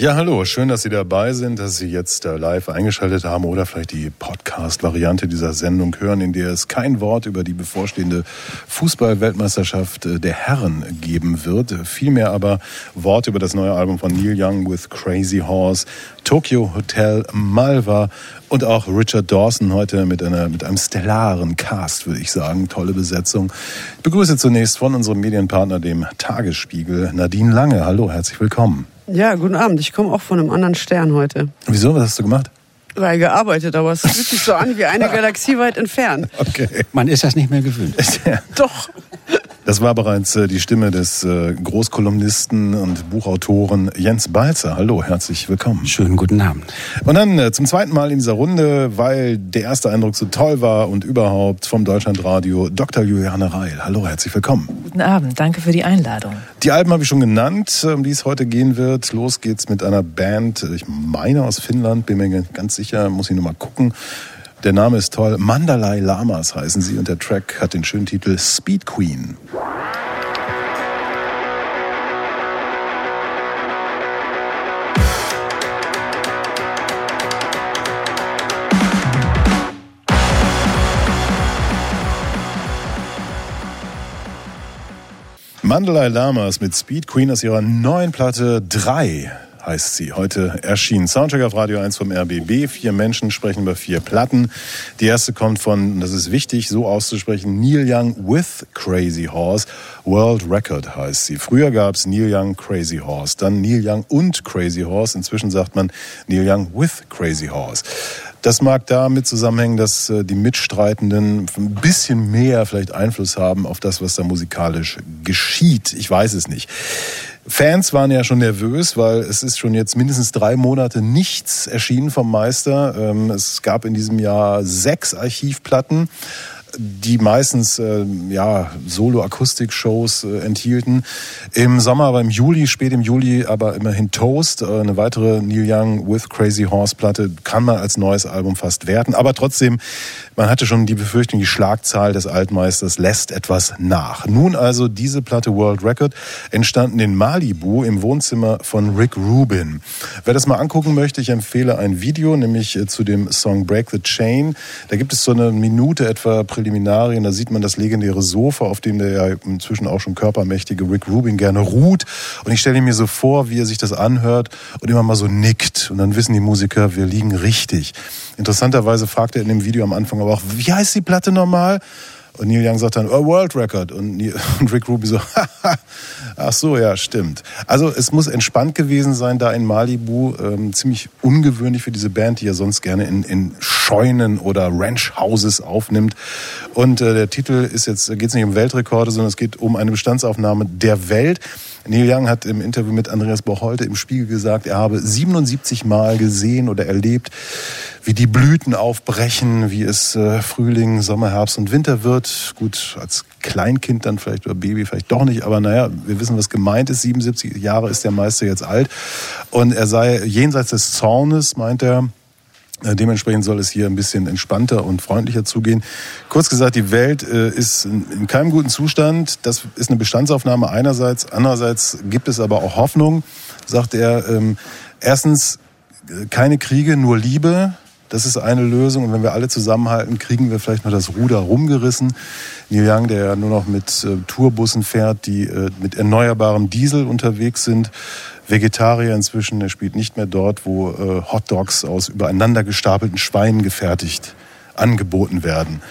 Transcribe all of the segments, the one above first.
Ja, hallo, schön, dass Sie dabei sind, dass Sie jetzt äh, live eingeschaltet haben oder vielleicht die Podcast-Variante dieser Sendung hören, in der es kein Wort über die bevorstehende Fußball-Weltmeisterschaft äh, der Herren geben wird. Vielmehr aber Worte über das neue Album von Neil Young with Crazy Horse, Tokyo Hotel, Malva und auch Richard Dawson heute mit, einer, mit einem stellaren Cast, würde ich sagen. Tolle Besetzung. Ich begrüße zunächst von unserem Medienpartner, dem Tagesspiegel, Nadine Lange. Hallo, herzlich willkommen. Ja, guten Abend. Ich komme auch von einem anderen Stern heute. Wieso? Was hast du gemacht? Weil gearbeitet, aber es fühlt sich so an wie eine Galaxie weit entfernt. Okay. Man ist das nicht mehr gewöhnt. Doch. Das war bereits äh, die Stimme des äh, Großkolumnisten und Buchautoren Jens Balzer. Hallo, herzlich willkommen. Schönen guten Abend. Und dann äh, zum zweiten Mal in dieser Runde, weil der erste Eindruck so toll war und überhaupt vom Deutschlandradio Dr. Juliane Reil. Hallo, herzlich willkommen. Guten Abend, danke für die Einladung. Die Alben habe ich schon genannt, um die es heute gehen wird. Los geht's mit einer Band, ich meine aus Finnland, bin mir ganz sicher, muss ich nur mal gucken. Der Name ist toll. Mandalay Lamas heißen sie und der Track hat den schönen Titel Speed Queen. Mandalay Lamas mit Speed Queen aus ihrer neuen Platte 3 heißt sie. Heute erschienen Soundcheck auf Radio 1 vom RBB. Vier Menschen sprechen über vier Platten. Die erste kommt von, das ist wichtig, so auszusprechen, Neil Young with Crazy Horse. World Record heißt sie. Früher gab es Neil Young Crazy Horse, dann Neil Young und Crazy Horse. Inzwischen sagt man Neil Young with Crazy Horse. Das mag damit zusammenhängen, dass äh, die Mitstreitenden ein bisschen mehr vielleicht Einfluss haben auf das, was da musikalisch geschieht. Ich weiß es nicht. Fans waren ja schon nervös, weil es ist schon jetzt mindestens drei Monate nichts erschienen vom Meister. Ähm, es gab in diesem Jahr sechs Archivplatten die meistens äh, ja Solo-Akustik-Shows äh, enthielten. Im Sommer, aber im Juli, spät im Juli, aber immerhin Toast, äh, eine weitere Neil Young with Crazy Horse Platte, kann man als neues Album fast werten. Aber trotzdem, man hatte schon die Befürchtung, die Schlagzahl des Altmeisters lässt etwas nach. Nun also diese Platte World Record entstanden in Malibu im Wohnzimmer von Rick Rubin. Wer das mal angucken möchte, ich empfehle ein Video, nämlich äh, zu dem Song Break the Chain. Da gibt es so eine Minute etwa Präliminarien, da sieht man das legendäre Sofa, auf dem der ja inzwischen auch schon körpermächtige Rick Rubin gerne ruht. Und ich stelle mir so vor, wie er sich das anhört und immer mal so nickt. Und dann wissen die Musiker, wir liegen richtig. Interessanterweise fragt er in dem Video am Anfang aber auch, wie heißt die Platte nochmal? Und Neil Young sagt dann, oh, World Record. Und, und Rick Ruby so, ach so, ja, stimmt. Also es muss entspannt gewesen sein da in Malibu. Ähm, ziemlich ungewöhnlich für diese Band, die ja sonst gerne in, in Scheunen oder Ranch-Houses aufnimmt. Und äh, der Titel ist jetzt, geht es nicht um Weltrekorde, sondern es geht um eine Bestandsaufnahme der Welt. Neil Young hat im Interview mit Andreas Bocholte im Spiegel gesagt, er habe 77 Mal gesehen oder erlebt, wie die Blüten aufbrechen, wie es äh, Frühling, Sommer, Herbst und Winter wird. Gut, als Kleinkind dann vielleicht oder Baby vielleicht doch nicht, aber naja, wir wissen, was gemeint ist. 77 Jahre ist der Meister jetzt alt. Und er sei jenseits des Zornes, meint er, Dementsprechend soll es hier ein bisschen entspannter und freundlicher zugehen. Kurz gesagt, die Welt äh, ist in keinem guten Zustand. Das ist eine Bestandsaufnahme einerseits. Andererseits gibt es aber auch Hoffnung, sagt er. Ähm, erstens, äh, keine Kriege, nur Liebe. Das ist eine Lösung. Und wenn wir alle zusammenhalten, kriegen wir vielleicht noch das Ruder rumgerissen. Neil Young, der ja nur noch mit Tourbussen fährt, die mit erneuerbarem Diesel unterwegs sind, Vegetarier inzwischen. Er spielt nicht mehr dort, wo äh, Hot Dogs aus übereinander gestapelten Schweinen gefertigt angeboten werden.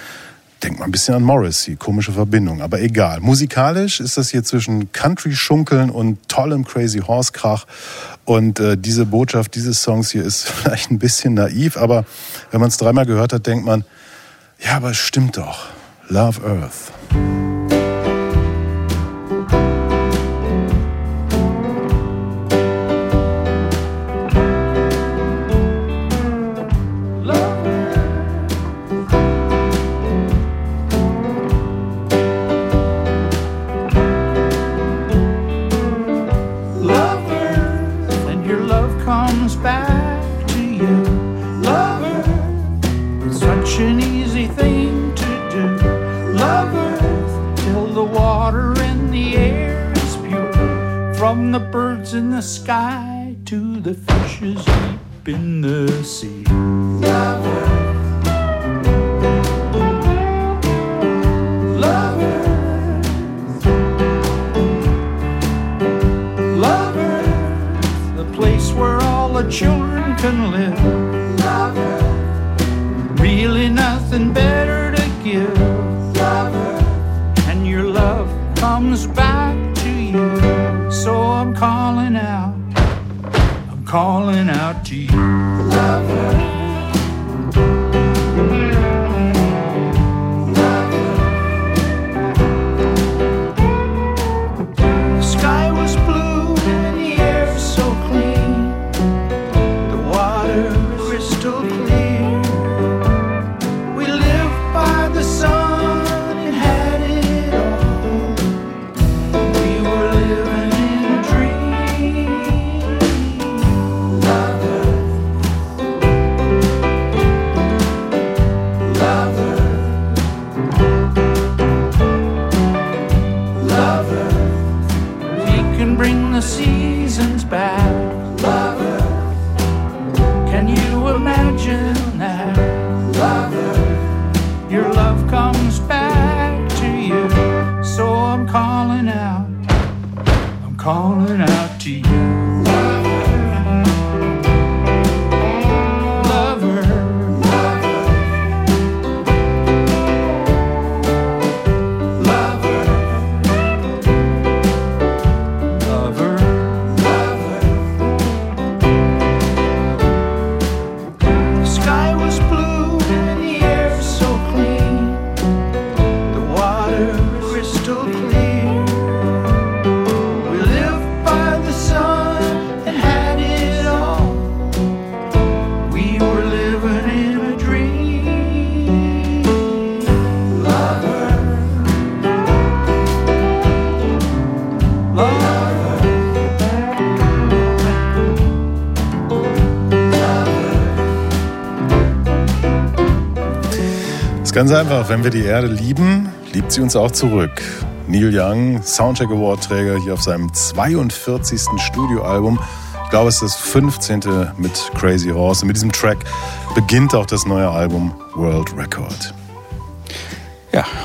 Denkt mal ein bisschen an Morrissey, komische Verbindung, aber egal. Musikalisch ist das hier zwischen Country-Schunkeln und tollem Crazy Horse-Krach. Und äh, diese Botschaft dieses Songs hier ist vielleicht ein bisschen naiv, aber wenn man es dreimal gehört hat, denkt man, ja, aber es stimmt doch. Love Earth. Bring the seasons back. Love Can you imagine that? Love Earth. Your love comes back to you. So I'm calling out. I'm calling out to you. Ganz einfach. Wenn wir die Erde lieben, liebt sie uns auch zurück. Neil Young, Soundcheck Award Träger hier auf seinem 42. Studioalbum. Ich glaube, es ist das 15. mit Crazy Horse. Und mit diesem Track beginnt auch das neue Album World Record.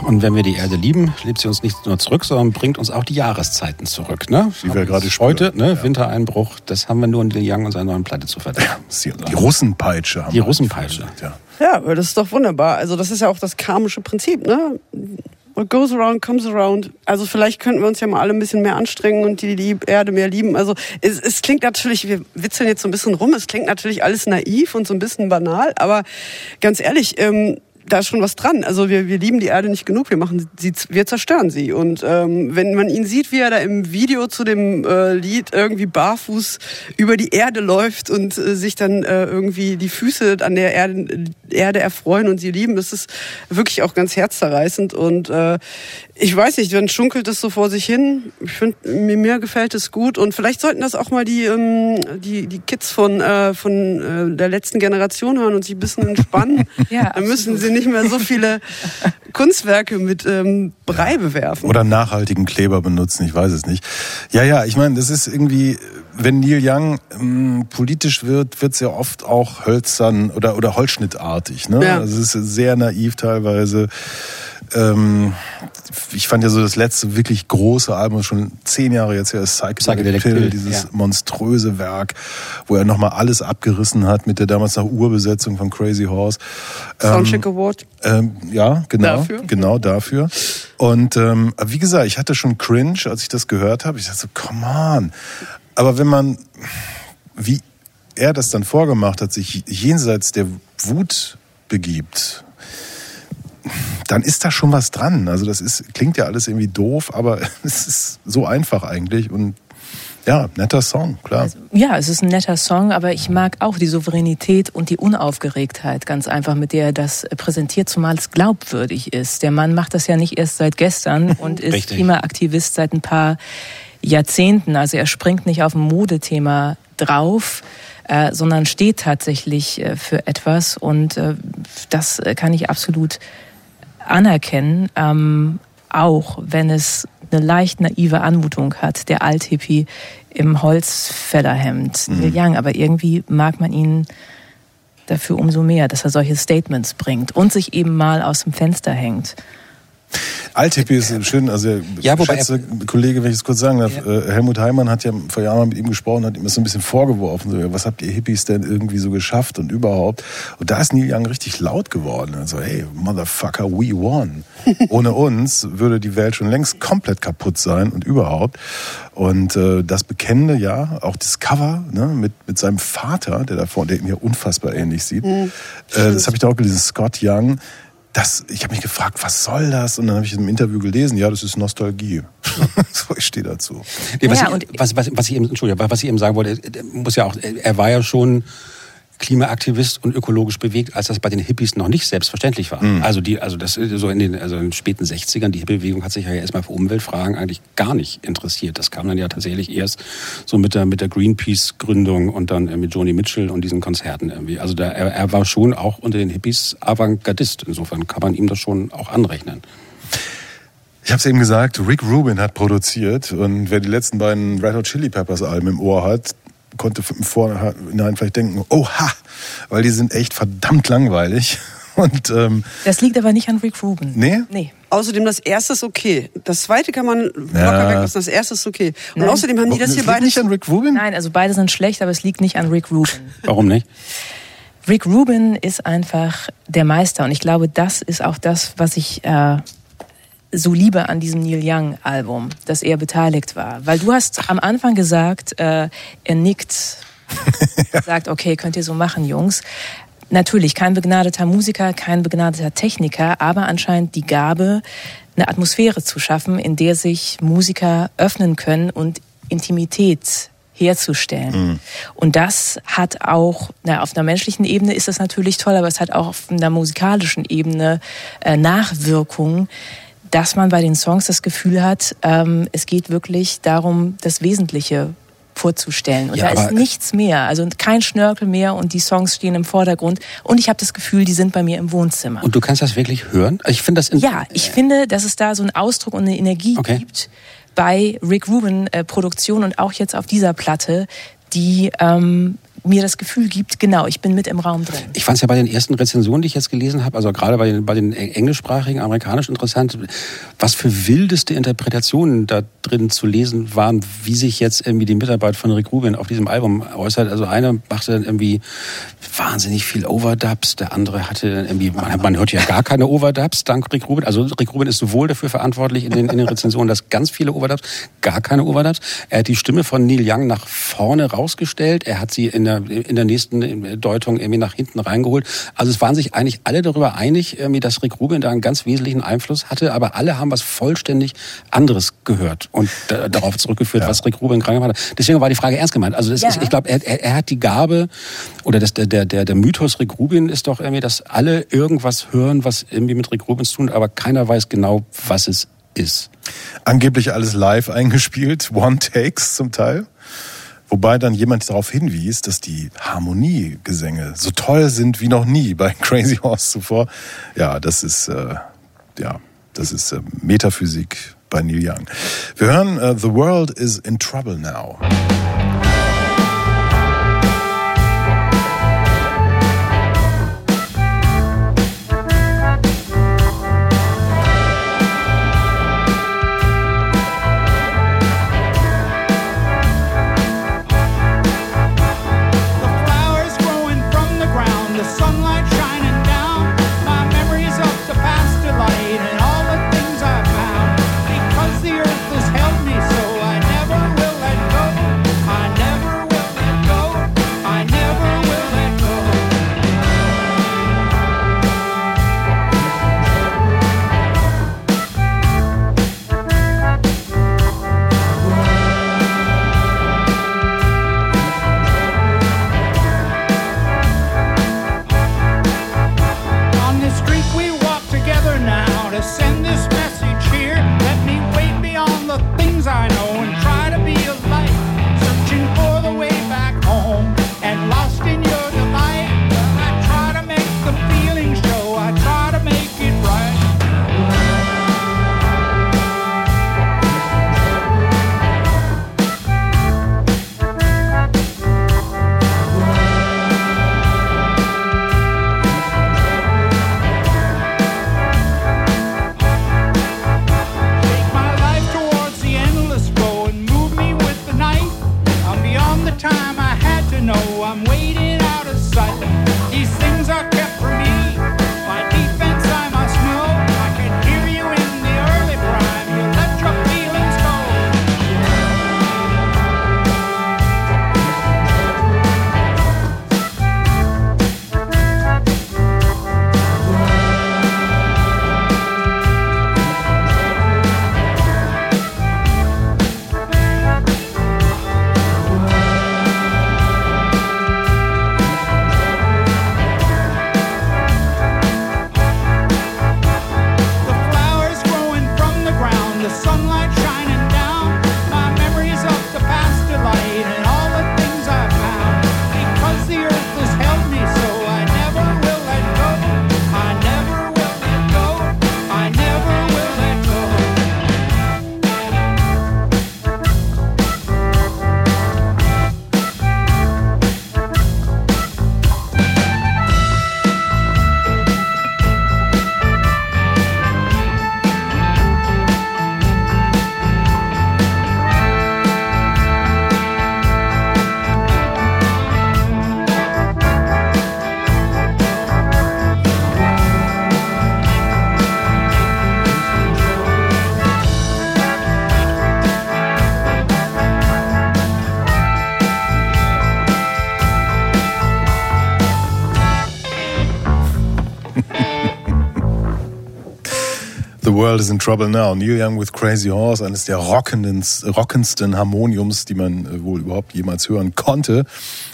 Ja, und wenn wir die Erde lieben, liebt sie uns nicht nur zurück, sondern bringt uns auch die Jahreszeiten zurück. Ne? Wie wir gerade spüren. Heute, ne, Wintereinbruch, das haben wir nur in Neil Young und seiner neuen Platte zu verdanken. Die, die Russenpeitsche haben Die wir Russenpeitsche. Ja. Ja, das ist doch wunderbar. Also das ist ja auch das karmische Prinzip, ne? What goes around comes around. Also vielleicht könnten wir uns ja mal alle ein bisschen mehr anstrengen und die, die Erde mehr lieben. Also es, es klingt natürlich, wir witzeln jetzt so ein bisschen rum, es klingt natürlich alles naiv und so ein bisschen banal, aber ganz ehrlich, ähm, da ist schon was dran. Also wir, wir lieben die Erde nicht genug, wir machen sie, wir zerstören sie. Und ähm, wenn man ihn sieht, wie er da im Video zu dem äh, Lied irgendwie barfuß über die Erde läuft und äh, sich dann äh, irgendwie die Füße an der Erde, Erde erfreuen und sie lieben, das ist wirklich auch ganz herzzerreißend. Und äh, ich weiß nicht, dann schunkelt es so vor sich hin. Ich finde, mir, mir gefällt es gut. Und vielleicht sollten das auch mal die, ähm, die, die Kids von, äh, von äh, der letzten Generation hören und sich ein bisschen entspannen. Ja, dann müssen sie nicht mehr so viele Kunstwerke mit ähm, Brei bewerfen. Oder nachhaltigen Kleber benutzen, ich weiß es nicht. Ja, ja, ich meine, das ist irgendwie, wenn Neil Young ähm, politisch wird, wird es ja oft auch hölzern oder, oder holzschnittartig. Ne? Ja. Also es ist sehr naiv teilweise. Ähm, ich fand ja so das letzte wirklich große Album, schon zehn Jahre jetzt her, ist Psychedelic, Psychedelic Pill, Pill, dieses ja. monströse Werk, wo er nochmal alles abgerissen hat mit der damals noch Urbesetzung von Crazy Horse. Soundcheck Award. Ähm, ja, genau, Dafür? genau dafür. Und ähm, wie gesagt, ich hatte schon Cringe, als ich das gehört habe. Ich dachte so, come on. Aber wenn man, wie er das dann vorgemacht hat, sich jenseits der Wut begibt, dann ist da schon was dran. Also das ist, klingt ja alles irgendwie doof, aber es ist so einfach eigentlich und ja, netter Song, klar. Ja, es ist ein netter Song, aber ich mag auch die Souveränität und die Unaufgeregtheit ganz einfach, mit der er das präsentiert, zumal es glaubwürdig ist. Der Mann macht das ja nicht erst seit gestern und ist Richtig. Klimaaktivist seit ein paar Jahrzehnten. Also er springt nicht auf ein Modethema drauf. äh, sondern steht tatsächlich äh, für etwas und äh, das äh, kann ich absolut anerkennen, ähm, auch wenn es eine leicht naive Anmutung hat, der Althippie im Holzfällerhemd, Mhm. Neil Young, aber irgendwie mag man ihn dafür umso mehr, dass er solche Statements bringt und sich eben mal aus dem Fenster hängt. Althippie ist schön, also Ja, wobei geschätzte Kollege, wenn ich es kurz sagen darf, äh, Helmut Heimann hat ja vor Jahren mal mit ihm gesprochen, hat ihm das so ein bisschen vorgeworfen, so, ja, was habt ihr Hippies denn irgendwie so geschafft und überhaupt. Und da ist Neil Young richtig laut geworden. Also, hey, Motherfucker, we won. Ohne uns würde die Welt schon längst komplett kaputt sein und überhaupt. Und äh, das bekennende, ja, auch das Cover ne, mit, mit seinem Vater, der da vorne, der mir unfassbar ähnlich sieht, äh, das habe ich da auch gelesen, Scott Young, das, ich habe mich gefragt, was soll das? Und dann habe ich im Interview gelesen, ja, das ist Nostalgie. so, ich stehe dazu. Nee, was, Ja, ich, und- was, was, was ich eben, Entschuldigung, was ich eben sagen wollte, er muss ja auch, er war ja schon Klimaaktivist und ökologisch bewegt, als das bei den Hippies noch nicht selbstverständlich war. Also die, also das so in den, also in den späten 60ern, die Hippie-Bewegung hat sich ja erstmal für Umweltfragen eigentlich gar nicht interessiert. Das kam dann ja tatsächlich erst so mit der mit der Greenpeace-Gründung und dann äh, mit Joni Mitchell und diesen Konzerten irgendwie. Also da, er, er war schon auch unter den Hippies Avantgardist. Insofern kann man ihm das schon auch anrechnen. Ich habe es eben gesagt, Rick Rubin hat produziert und wer die letzten beiden Red Hot Chili Peppers Alben im Ohr hat, konnte im Vorhinein vielleicht denken, oha, weil die sind echt verdammt langweilig. Und ähm, Das liegt aber nicht an Rick Rubin. Nee? Nee. Außerdem, das erste ist okay. Das zweite kann man Ja. locker weglassen. Das erste ist okay. Und Nein. außerdem haben die das hier liegt beide. nicht an Rick Rubin? Nein, also beide sind schlecht, aber es liegt nicht an Rick Rubin. Warum nicht? Rick Rubin ist einfach der Meister und ich glaube, das ist auch das, was ich äh, so liebe an diesem Neil Young Album, dass er beteiligt war. Weil du hast am Anfang gesagt, äh, er nickt, sagt, okay, könnt ihr so machen, Jungs. Natürlich kein begnadeter Musiker, kein begnadeter Techniker, aber anscheinend die Gabe, eine Atmosphäre zu schaffen, in der sich Musiker öffnen können und Intimität herzustellen. Und das hat auch, na, auf einer menschlichen Ebene ist das natürlich toll, aber es hat auch auf einer musikalischen Ebene äh, Nachwirkungen, dass man bei den Songs das Gefühl hat, ähm, es geht wirklich darum, das Wesentliche vorzustellen. Und Ja, da ist nichts mehr, also kein Schnörkel mehr und die Songs stehen im Vordergrund. Und ich habe das Gefühl, die sind bei mir im Wohnzimmer. Und du kannst das wirklich hören? Ich finde das Ja, ich finde, dass es da so einen Ausdruck und eine Energie Okay. gibt bei Rick Rubin äh, Produktion und auch jetzt auf dieser Platte, die ähm, mir das Gefühl gibt, genau, ich bin mit im Raum drin. Ich fand es ja bei den ersten Rezensionen, die ich jetzt gelesen habe, also gerade bei den, bei den englischsprachigen, amerikanischen interessant, was für wildeste Interpretationen da drin zu lesen waren, wie sich jetzt irgendwie die Mitarbeit von Rick Rubin auf diesem Album äußert. Also einer machte dann irgendwie wahnsinnig viel Overdubs, der andere hatte dann irgendwie, man, man hört ja gar keine Overdubs dank Rick Rubin. Also Rick Rubin ist sowohl dafür verantwortlich in den, in den Rezensionen, dass ganz viele Overdubs, gar keine Overdubs. Er hat die Stimme von Neil Young nach vorne rausgestellt, er hat sie in der, in der nächsten Deutung irgendwie nach hinten reingeholt. Also es waren sich eigentlich alle darüber einig, irgendwie, dass Rick Rubin da einen ganz wesentlichen Einfluss hatte, aber alle haben was vollständig anderes gehört und da, darauf zurückgeführt, was Rick Rubin krank gemacht hat. Deswegen war die Frage ernst gemeint. Also das Ja. ist, ich glaube, er, er, er hat die Gabe oder das, der, der, der, der Mythos Rick Rubin ist doch irgendwie, dass alle irgendwas hören, was irgendwie mit Rick Rubin zu tun, hat, aber keiner weiß genau, was es ist. Angeblich alles live eingespielt, One-Takes zum Teil. Wobei dann jemand darauf hinwies, dass die Harmoniegesänge so toll sind wie noch nie bei Crazy Horse zuvor. Ja, das ist, äh, ja, das ist äh, Metaphysik bei Neil Young. Wir hören äh, The World is in Trouble Now. World is in Trouble Now. Neil Young with Crazy Horse, eines der rockendsten Harmoniums, die man äh, wohl überhaupt jemals hören konnte.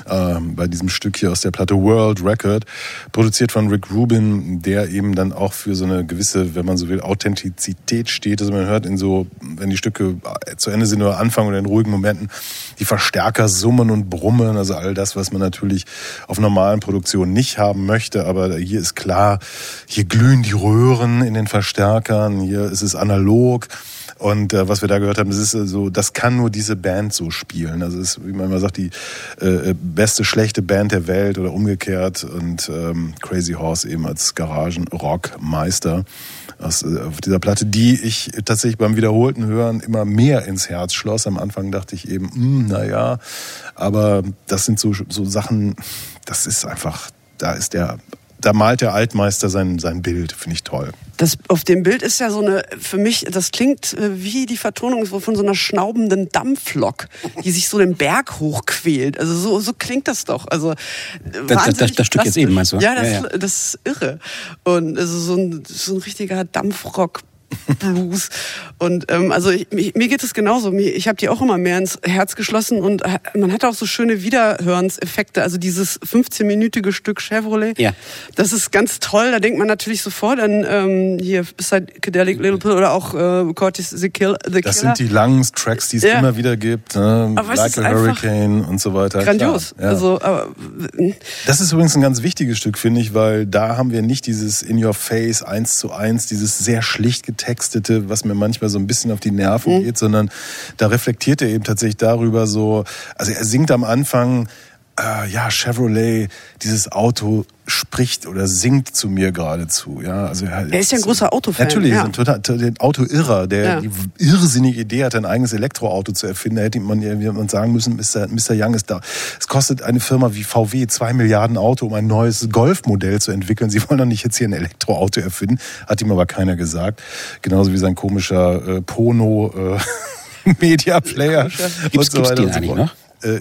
Ähm, bei diesem Stück hier aus der Platte World Record, produziert von Rick Rubin, der eben dann auch für so eine gewisse, wenn man so will, Authentizität steht. Also man hört in so, wenn die Stücke äh, zu Ende sind oder anfangen oder in ruhigen Momenten, die Verstärker summen und brummen, also all das, was man natürlich auf normalen Produktionen nicht haben möchte. Aber hier ist klar, hier glühen die Röhren in den Verstärkern, hier ist es analog. Und äh, was wir da gehört haben, das ist äh, so, das kann nur diese Band so spielen. Also ist, wie man immer sagt, die äh, beste schlechte Band der Welt oder umgekehrt. Und ähm, Crazy Horse eben als Garagen-Rock-Meister aus, äh, auf dieser Platte, die ich tatsächlich beim wiederholten Hören immer mehr ins Herz schloss. Am Anfang dachte ich eben, hm, na ja, aber das sind so, so Sachen, das ist einfach, da ist der, da malt der Altmeister sein, sein Bild, finde ich toll. Das auf dem Bild ist ja so eine, für mich, das klingt äh, wie die Vertonung von so einer schnaubenden Dampflok, die sich so den Berg hochquält. Also so, so klingt das doch. Also äh, Das- das- wahnsinnig das Stück jetzt eben, meinst du? Ja, das, Ja, ja. das ist irre. Und also so ein, so ein richtiger Dampfrock. Blues und ähm, also ich, mich- mir geht es genauso. Ich habe die auch immer mehr ins Herz geschlossen und äh, man hat auch so schöne Wiederhörenseffekte. Also dieses 15-minütige Stück Chevrolet, Ja. das ist ganz toll. Da denkt man natürlich sofort an ähm, hier Psychedelic Little Pill oder auch äh, Curtis the, Kill, the Das Killer. sind die langen Tracks, die es Ja. immer wieder gibt. Ne? Aber like a Hurricane und so weiter. Grandios. Ja. Also, aber, Das ist übrigens ein ganz wichtiges Stück, finde ich, weil da haben wir nicht dieses In Your Face eins zu eins, dieses sehr schlicht getextete, was mir manchmal so ein bisschen auf die Nerven geht, sondern da reflektiert er eben tatsächlich darüber so, also er singt am Anfang, äh, ja, Chevrolet, dieses Auto spricht oder singt zu mir geradezu. Ja, also er, Er ist ja ein großer Autofan, Natürlich, ja. ein total, total Autoirrer, der Ja. die irrsinnige Idee hatte, ein eigenes Elektroauto zu erfinden. Da hätte man man sagen müssen, Mr. Mr. Young ist da. Es kostet eine Firma wie VW zwei Milliarden Auto, um ein neues Golfmodell zu entwickeln. Sie wollen doch nicht jetzt hier ein Elektroauto erfinden. Hat ihm aber keiner gesagt. Genauso wie sein komischer äh, Pono äh, Media Player. Gibt's- gibt's den eigentlich noch? Äh,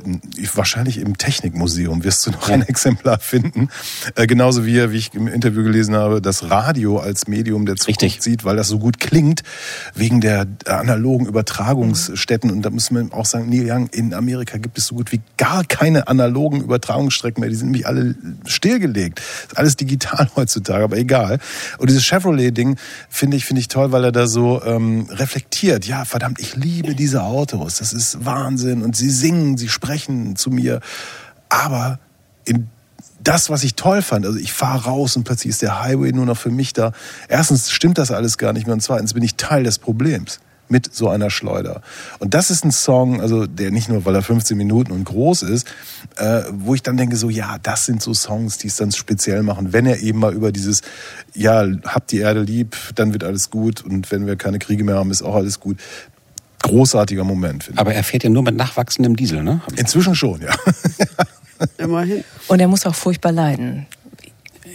wahrscheinlich im Technikmuseum wirst du noch ein Exemplar finden. Äh, genauso wie er, wie ich im Interview gelesen habe, das Radio als Medium der Zukunft Richtig. sieht, weil das so gut klingt, wegen der analogen Übertragungsstätten. Und da muss man auch sagen, Neil Young, in Amerika gibt es so gut wie gar keine analogen Übertragungsstrecken mehr. Die sind nämlich alle stillgelegt. Ist alles digital heutzutage, aber egal. Und dieses Chevrolet-Ding finde ich, finde ich toll, weil er da so ähm, reflektiert. Ja, verdammt, ich liebe diese Autos. Das ist Wahnsinn. Und sie singen, sie sprechen zu mir. Aber in das, was ich toll fand, also ich fahre raus und plötzlich ist der Highway nur noch für mich da. Erstens stimmt das alles gar nicht mehr und zweitens bin ich Teil des Problems mit so einer Schleuder. Und das ist ein Song, also der nicht nur, weil er 15 Minuten und groß ist, äh, wo ich dann denke so, ja, das sind so Songs, die es dann speziell machen, wenn er eben mal über dieses, ja, habt die Erde lieb, dann wird alles gut und wenn wir keine Kriege mehr haben, ist auch alles gut. Großartiger Moment, finde ich. Aber er fährt ja nur mit nachwachsendem Diesel, ne? Inzwischen schon, ja. Immerhin. Und er muss auch furchtbar leiden.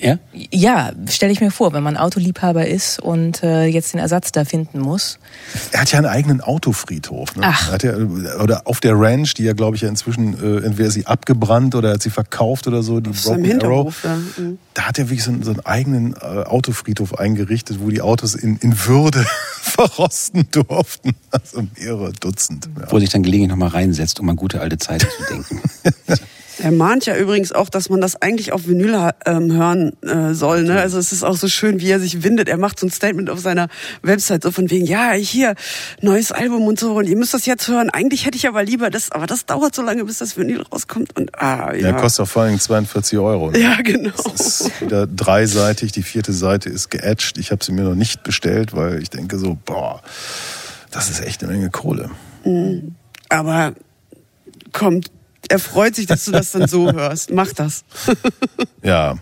Ja? Ja, stelle ich mir vor, wenn man Autoliebhaber ist und äh, jetzt den Ersatz da finden muss. Er hat ja einen eigenen Autofriedhof. Ne? Ach. Hat ja, oder auf der Ranch, die ja, glaube ich, ja inzwischen, äh, entweder sie abgebrannt oder hat sie verkauft oder so, die Auf Broken Arrow. Ja. Mhm. Da hat er wirklich so einen, so einen eigenen äh, Autofriedhof eingerichtet, wo die Autos in, in Würde verrosten durften. Also mehrere Dutzend. Ja. Wo er sich dann gelegentlich nochmal reinsetzt, um an gute alte Zeiten zu denken. Er mahnt ja übrigens auch, dass man das eigentlich auf Vinyl ähm, hören äh, soll. Ne? Also es ist auch so schön, wie er sich windet. Er macht so ein Statement auf seiner Website so von wegen, ja, hier, neues Album und so und ihr müsst das jetzt hören. Eigentlich hätte ich aber lieber das, aber das dauert so lange, bis das Vinyl rauskommt. Und ah, ja. Der kostet auch vor allem 42 Euro. Ne? ja, genau. Das ist wieder dreiseitig, die vierte Seite ist geätscht. Ich habe sie mir noch nicht bestellt, weil ich denke so, boah, das ist echt eine Menge Kohle. Aber kommt, er freut sich, dass du das dann so hörst. Mach das. Ja,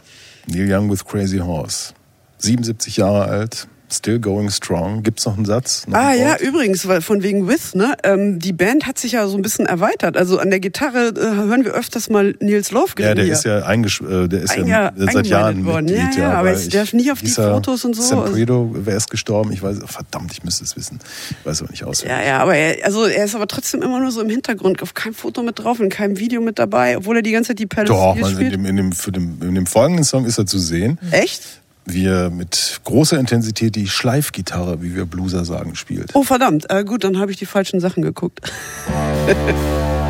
Neil Young with Crazy Horse. 77 Jahre alt, still going strong. Gibt's noch einen Satz? Noch Ah ein ja, übrigens, weil von wegen With, ne? Ähm, die Band hat sich ja so ein bisschen erweitert. Also an der Gitarre äh, hören wir öfters mal Nils Lofgren Ja, der hier. ist ja, eingesch äh, der ist Einge- ja seit Jahren worden. Mitglied. Ja, ja, aber weil jetzt darf nicht auf die Fotos und so. Sam Also- wer ist gestorben? Ich weiß, verdammt, ich müsste es wissen. Ich weiß aber nicht auswendig. ja, ja, aber er, also er ist aber trotzdem immer nur so im Hintergrund, auf keinem Foto mit drauf, in keinem Video mit dabei, obwohl er die ganze Zeit die Palace Doch, in spielt. dem, in, dem, für dem, in dem folgenden Song ist er zu sehen, Echt? Wie er mit großer Intensität die Schleifgitarre, wie wir Blueser sagen, spielt. Oh verdammt, äh, gut, dann habe ich die falschen Sachen geguckt.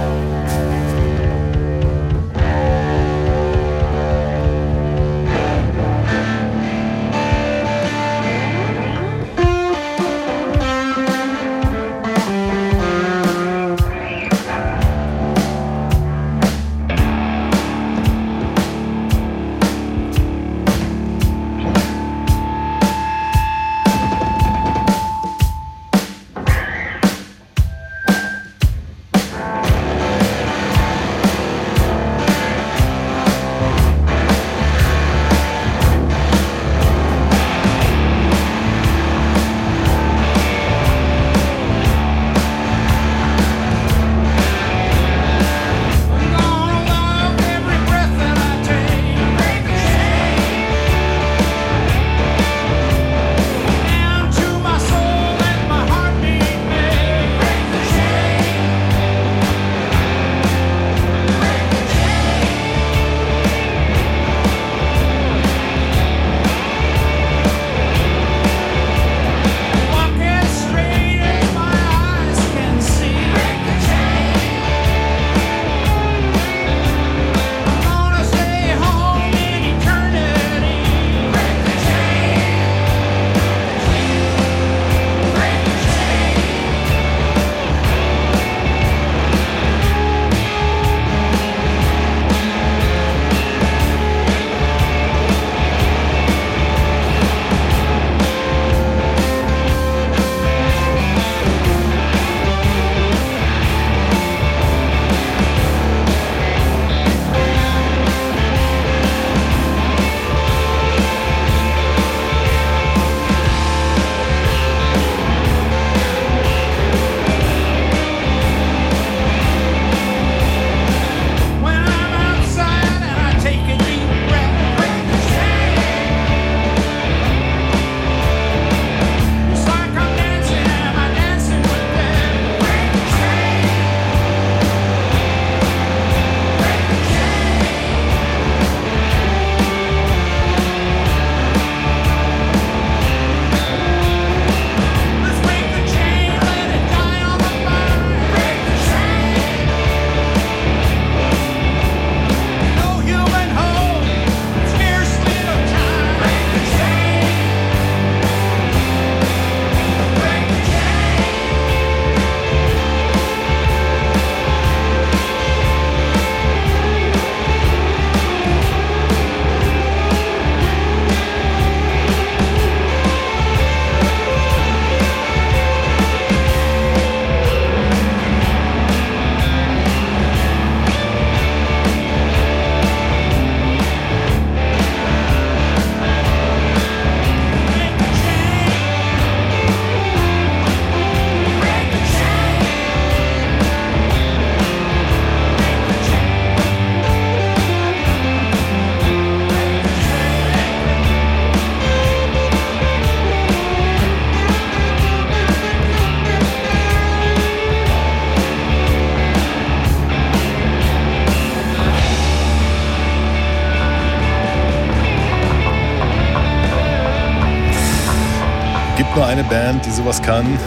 eine Band, die sowas kann.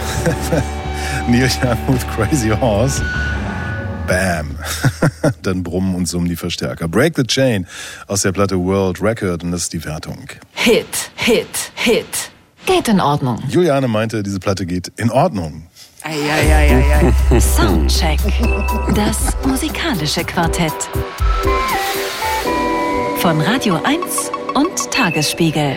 Neil Young with Crazy Horse. Bam. Dann brummen und summen die Verstärker. Break the Chain aus der Platte World Record und das ist die Wertung. Hit, Hit, Hit. Geht in Ordnung. Juliane meinte, diese Platte geht in Ordnung. Eieieiei. Soundcheck. Das musikalische Quartett. Von Radio 1 und Tagesspiegel.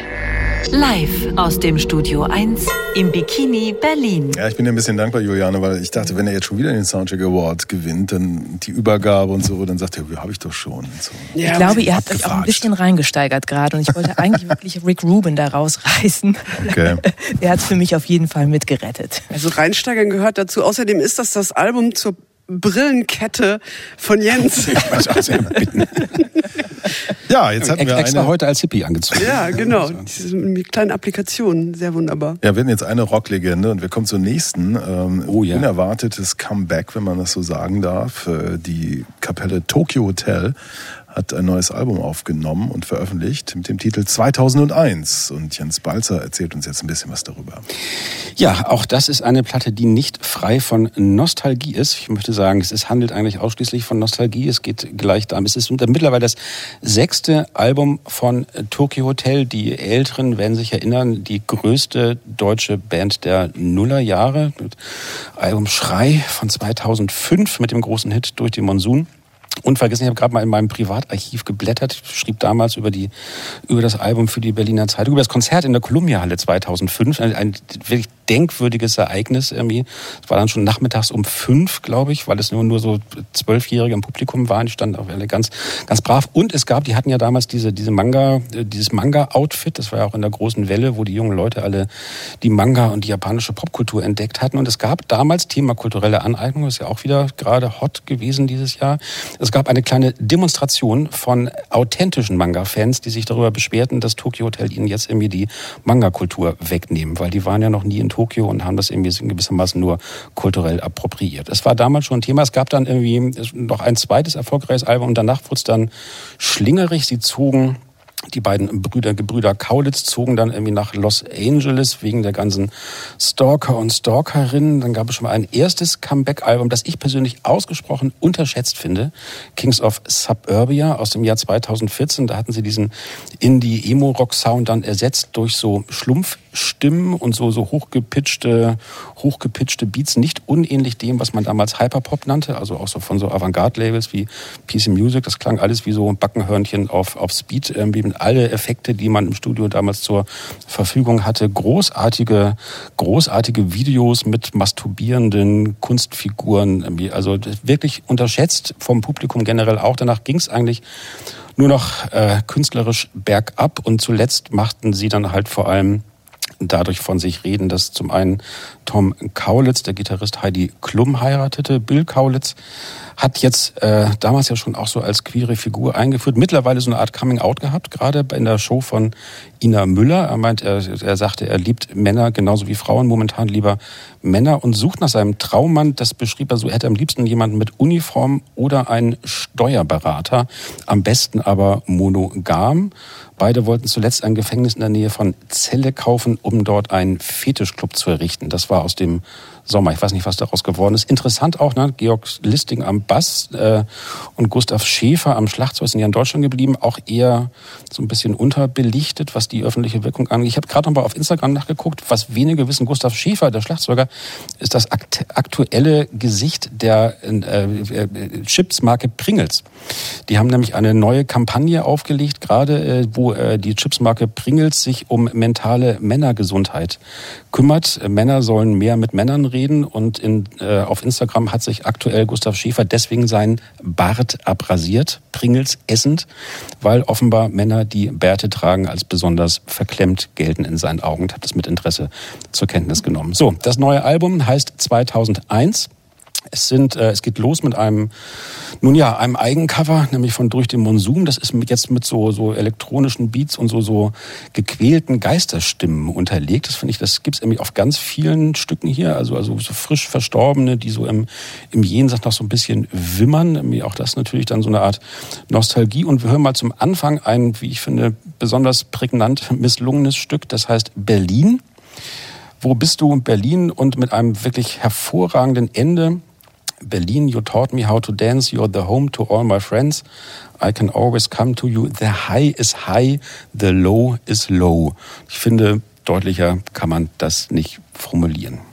Live aus dem Studio 1 im Bikini Berlin. Ja, ich bin dir ein bisschen dankbar, Juliane, weil ich dachte, wenn er jetzt schon wieder den Soundcheck Award gewinnt, dann die Übergabe und so, dann sagt er, ja, habe ich doch schon. So. Ja, Ich glaube, ihr habt euch auch ein bisschen reingesteigert gerade und ich wollte eigentlich wirklich Rick Rubin da rausreißen. Okay. Der hat es für mich auf jeden Fall mitgerettet. Also reinsteigern gehört dazu. Außerdem ist das das Album zur Brillenkette von Jens. Ja, jetzt hatten wir Extra eine. heute als Hippie angezogen. ja, genau. Diese mit kleinen Applikationen. Sehr wunderbar. Ja, wir hatten jetzt eine Rocklegende und wir kommen zur nächsten. Ähm, Oh ja. Unerwartetes Comeback, wenn man das so sagen darf. Äh, Die Kapelle Tokyo Hotel hat ein neues Album aufgenommen und veröffentlicht mit dem Titel 2001. Und Jens Balzer erzählt uns jetzt ein bisschen was darüber. Ja, auch das ist eine Platte, die nicht frei von Nostalgie ist. Ich möchte sagen, es handelt eigentlich ausschließlich von Nostalgie. Es geht gleich da. Es ist mittlerweile das sechste Album von Tokyo Hotel. Die Älteren werden sich erinnern, die größte deutsche Band der Nullerjahre. Album Schrei von 2005 mit dem großen Hit Durch den Monsun. Unvergessen, ich habe gerade mal in meinem Privatarchiv geblättert, schrieb damals über die über das Album für die Berliner Zeitung, über das Konzert in der Columbia-Halle 2005, ein, ein wirklich denkwürdiges Ereignis irgendwie. Es war dann schon nachmittags um fünf, glaube ich, weil es nur nur so zwölfjährige im Publikum waren. Die standen auch alle ganz ganz brav. Und es gab, die hatten ja damals diese diese Manga, äh, dieses Manga-Outfit. Das war ja auch in der großen Welle, wo die jungen Leute alle die Manga und die japanische Popkultur entdeckt hatten. Und es gab damals Thema kulturelle Aneignung, das ist ja auch wieder gerade hot gewesen dieses Jahr. Es gab eine kleine Demonstration von authentischen Manga-Fans, die sich darüber beschwerten, dass Tokyo Hotel ihnen jetzt irgendwie die Manga-Kultur wegnehmen, weil die waren ja noch nie in Tokio und haben das irgendwie gewissermaßen nur kulturell appropriiert. Es war damals schon ein Thema. Es gab dann irgendwie noch ein zweites erfolgreiches Album und danach wurde es dann schlingerig. Sie zogen die beiden Brüder, Gebrüder Kaulitz zogen dann irgendwie nach Los Angeles wegen der ganzen Stalker und Stalkerinnen. Dann gab es schon mal ein erstes Comeback-Album, das ich persönlich ausgesprochen unterschätzt finde. Kings of Suburbia aus dem Jahr 2014. Da hatten sie diesen Indie-Emo-Rock-Sound dann ersetzt durch so Schlumpfstimmen und so, so hochgepitchte, hochgepitchte Beats. Nicht unähnlich dem, was man damals Hyperpop nannte. Also auch so von so Avantgarde-Labels wie PC Music. Das klang alles wie so ein Backenhörnchen auf, auf Speed. Irgendwie mit alle Effekte, die man im Studio damals zur Verfügung hatte. Großartige, großartige Videos mit masturbierenden Kunstfiguren. Irgendwie. Also wirklich unterschätzt vom Publikum generell auch. Danach ging es eigentlich nur noch äh, künstlerisch bergab und zuletzt machten sie dann halt vor allem dadurch von sich reden, dass zum einen Tom Kaulitz, der Gitarrist Heidi Klum heiratete. Bill Kaulitz hat jetzt äh, damals ja schon auch so als queere Figur eingeführt, mittlerweile so eine Art Coming-out gehabt, gerade in der Show von Ina Müller. Er meint, er, er sagte, er liebt Männer genauso wie Frauen, momentan lieber Männer und sucht nach seinem Traummann. Das beschrieb er so, er hätte am liebsten jemanden mit Uniform oder einen Steuerberater, am besten aber monogam. Beide wollten zuletzt ein Gefängnis in der Nähe von Celle kaufen, um dort einen Fetischclub zu errichten. Das war aus dem Sommer. Ich weiß nicht, was daraus geworden ist. Interessant auch, ne? Georg Listing am Bass äh, und Gustav Schäfer am Schlagzeug sind ja in Deutschland geblieben, auch eher so ein bisschen unterbelichtet, was die öffentliche Wirkung angeht. Ich habe gerade noch mal auf Instagram nachgeguckt, was wenige wissen. Gustav Schäfer, der Schlagzeuger, ist das akt aktuelle Gesicht der äh, äh, Chipsmarke Pringles. Die haben nämlich eine neue Kampagne aufgelegt, gerade äh, wo äh, die Chipsmarke Pringles sich um mentale Männergesundheit kümmert. Männer sollen mehr mit Männern reden und in, äh, auf Instagram hat sich aktuell Gustav Schäfer deswegen seinen Bart abrasiert, Pringles essend, weil offenbar Männer, die Bärte tragen, als besonders verklemmt gelten in seinen Augen und hat das mit Interesse zur Kenntnis genommen. So, das neue Album heißt 2001. Es sind, äh, es geht los mit einem, nun ja, einem Eigencover, nämlich von Durch den Monsum. Das ist jetzt mit so, so elektronischen Beats und so, so gequälten Geisterstimmen unterlegt. Das finde ich, das gibt's irgendwie auf ganz vielen Stücken hier. Also, also so frisch Verstorbene, die so im, im Jenseits noch so ein bisschen wimmern. Irgendwie Auch das natürlich dann so eine Art Nostalgie. Und wir hören mal zum Anfang ein, wie ich finde, besonders prägnant misslungenes Stück. Das heißt Berlin Wo bist du? Berlin und mit einem wirklich hervorragenden Ende. Berlin, you taught me how to dance. You're the home to all my friends. I can always come to you. The high is high, the low is low. Ich finde, deutlicher kann man das nicht formulieren.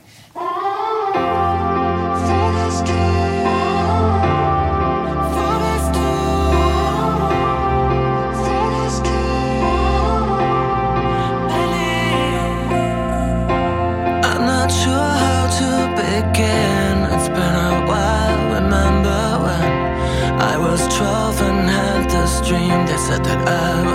Um,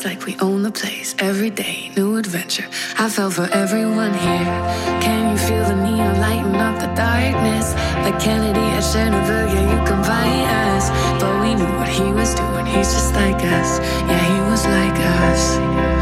alleys like we own the place. Every day, new adventure. I fell for everyone here. Can you feel the neon lighting up the darkness? Like Kennedy at Chernobyl, yeah, you can find us. But we knew what he was doing. He's just like us. Yeah, he was like us.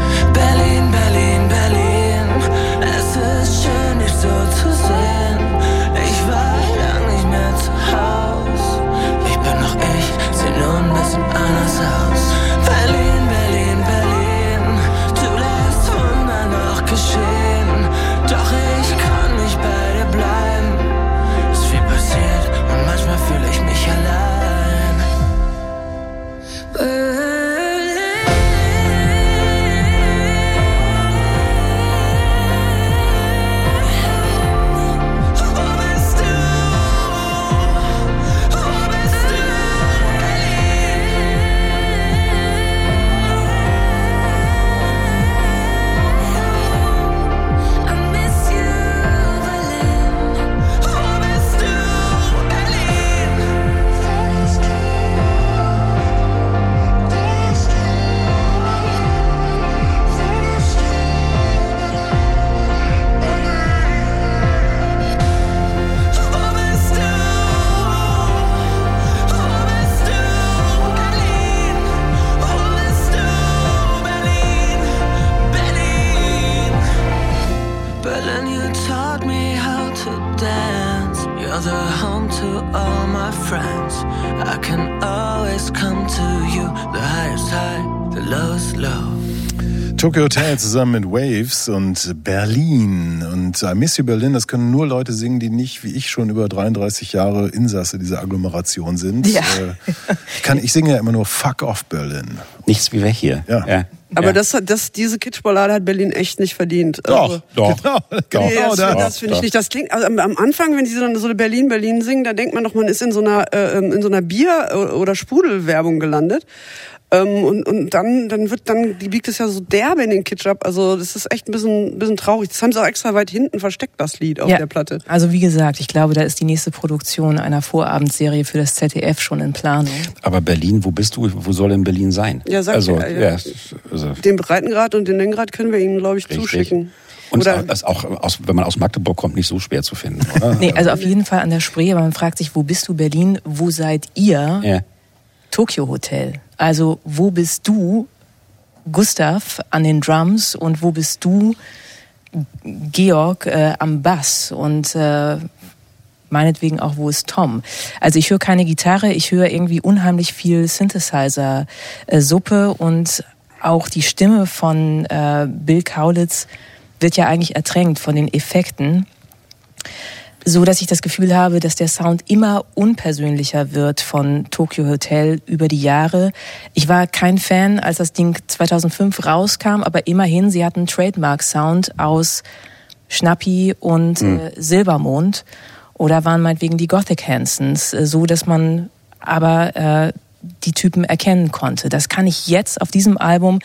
Tokyo Hotel zusammen mit Waves und Berlin. Und I Miss You Berlin, das können nur Leute singen, die nicht, wie ich, schon über 33 Jahre Insasse dieser Agglomeration sind. Ja. Äh, Ich, kann, ich singe ja immer nur Fuck off Berlin. Nichts wie wir hier. Ja. Aber ja. das, hat- das, diese Kitschballade hat Berlin echt nicht verdient. Doch, Also, doch. Genau, genau Nee, das, das. das finde ich nicht. Das klingt also am, Anfang, wenn sie so, so eine Berlin Berlin singen, da denkt man doch, man ist in so einer äh, ähm, in so einer Bier oder Sprudelwerbung gelandet. Ähm, und, und dann dann wird dann die biegt es ja so derbe in den Kitsch ab. Also das ist echt ein bisschen ein bisschen traurig. Das haben sie auch extra weit hinten versteckt das Lied auf Ja. der Platte. Also wie gesagt, ich glaube, da ist die nächste Produktion einer Vorabendserie für das ZDF schon in Planung. Aber Berlin, wo bist du? Wo soll denn Berlin sein? Ja, sag also, ja, ja. ja, also Den Breitengrad und den Längengrad können wir ihnen glaube ich Richtig. zuschicken. Und Oder- das auch, aus, wenn man aus Magdeburg kommt, nicht so schwer zu finden, oder? Nee, also auf jeden Fall an der Spree, aber man fragt sich, wo bist du Berlin? Wo seid ihr? ja. Tokyo Hotel. Also wo bist du, Gustav, an den Drums und wo bist du, Georg, äh, am Bass und äh, meinetwegen auch, wo ist Tom? Also ich höre keine Gitarre, ich höre irgendwie unheimlich viel Synthesizer-Suppe und auch die Stimme von äh, Bill Kaulitz wird ja eigentlich ertränkt von den Effekten. So dass ich das Gefühl habe, dass der Sound immer unpersönlicher wird von Tokyo Hotel über die Jahre. Ich war kein Fan, als das Ding 2005 rauskam, aber immerhin, sie hatten Trademark-Sound aus Schnappi und mhm. äh, Silbermond oder waren meinetwegen die Gothic Hansons, äh, so dass man aber äh, die Typen erkennen konnte. Das kann ich jetzt auf diesem Album,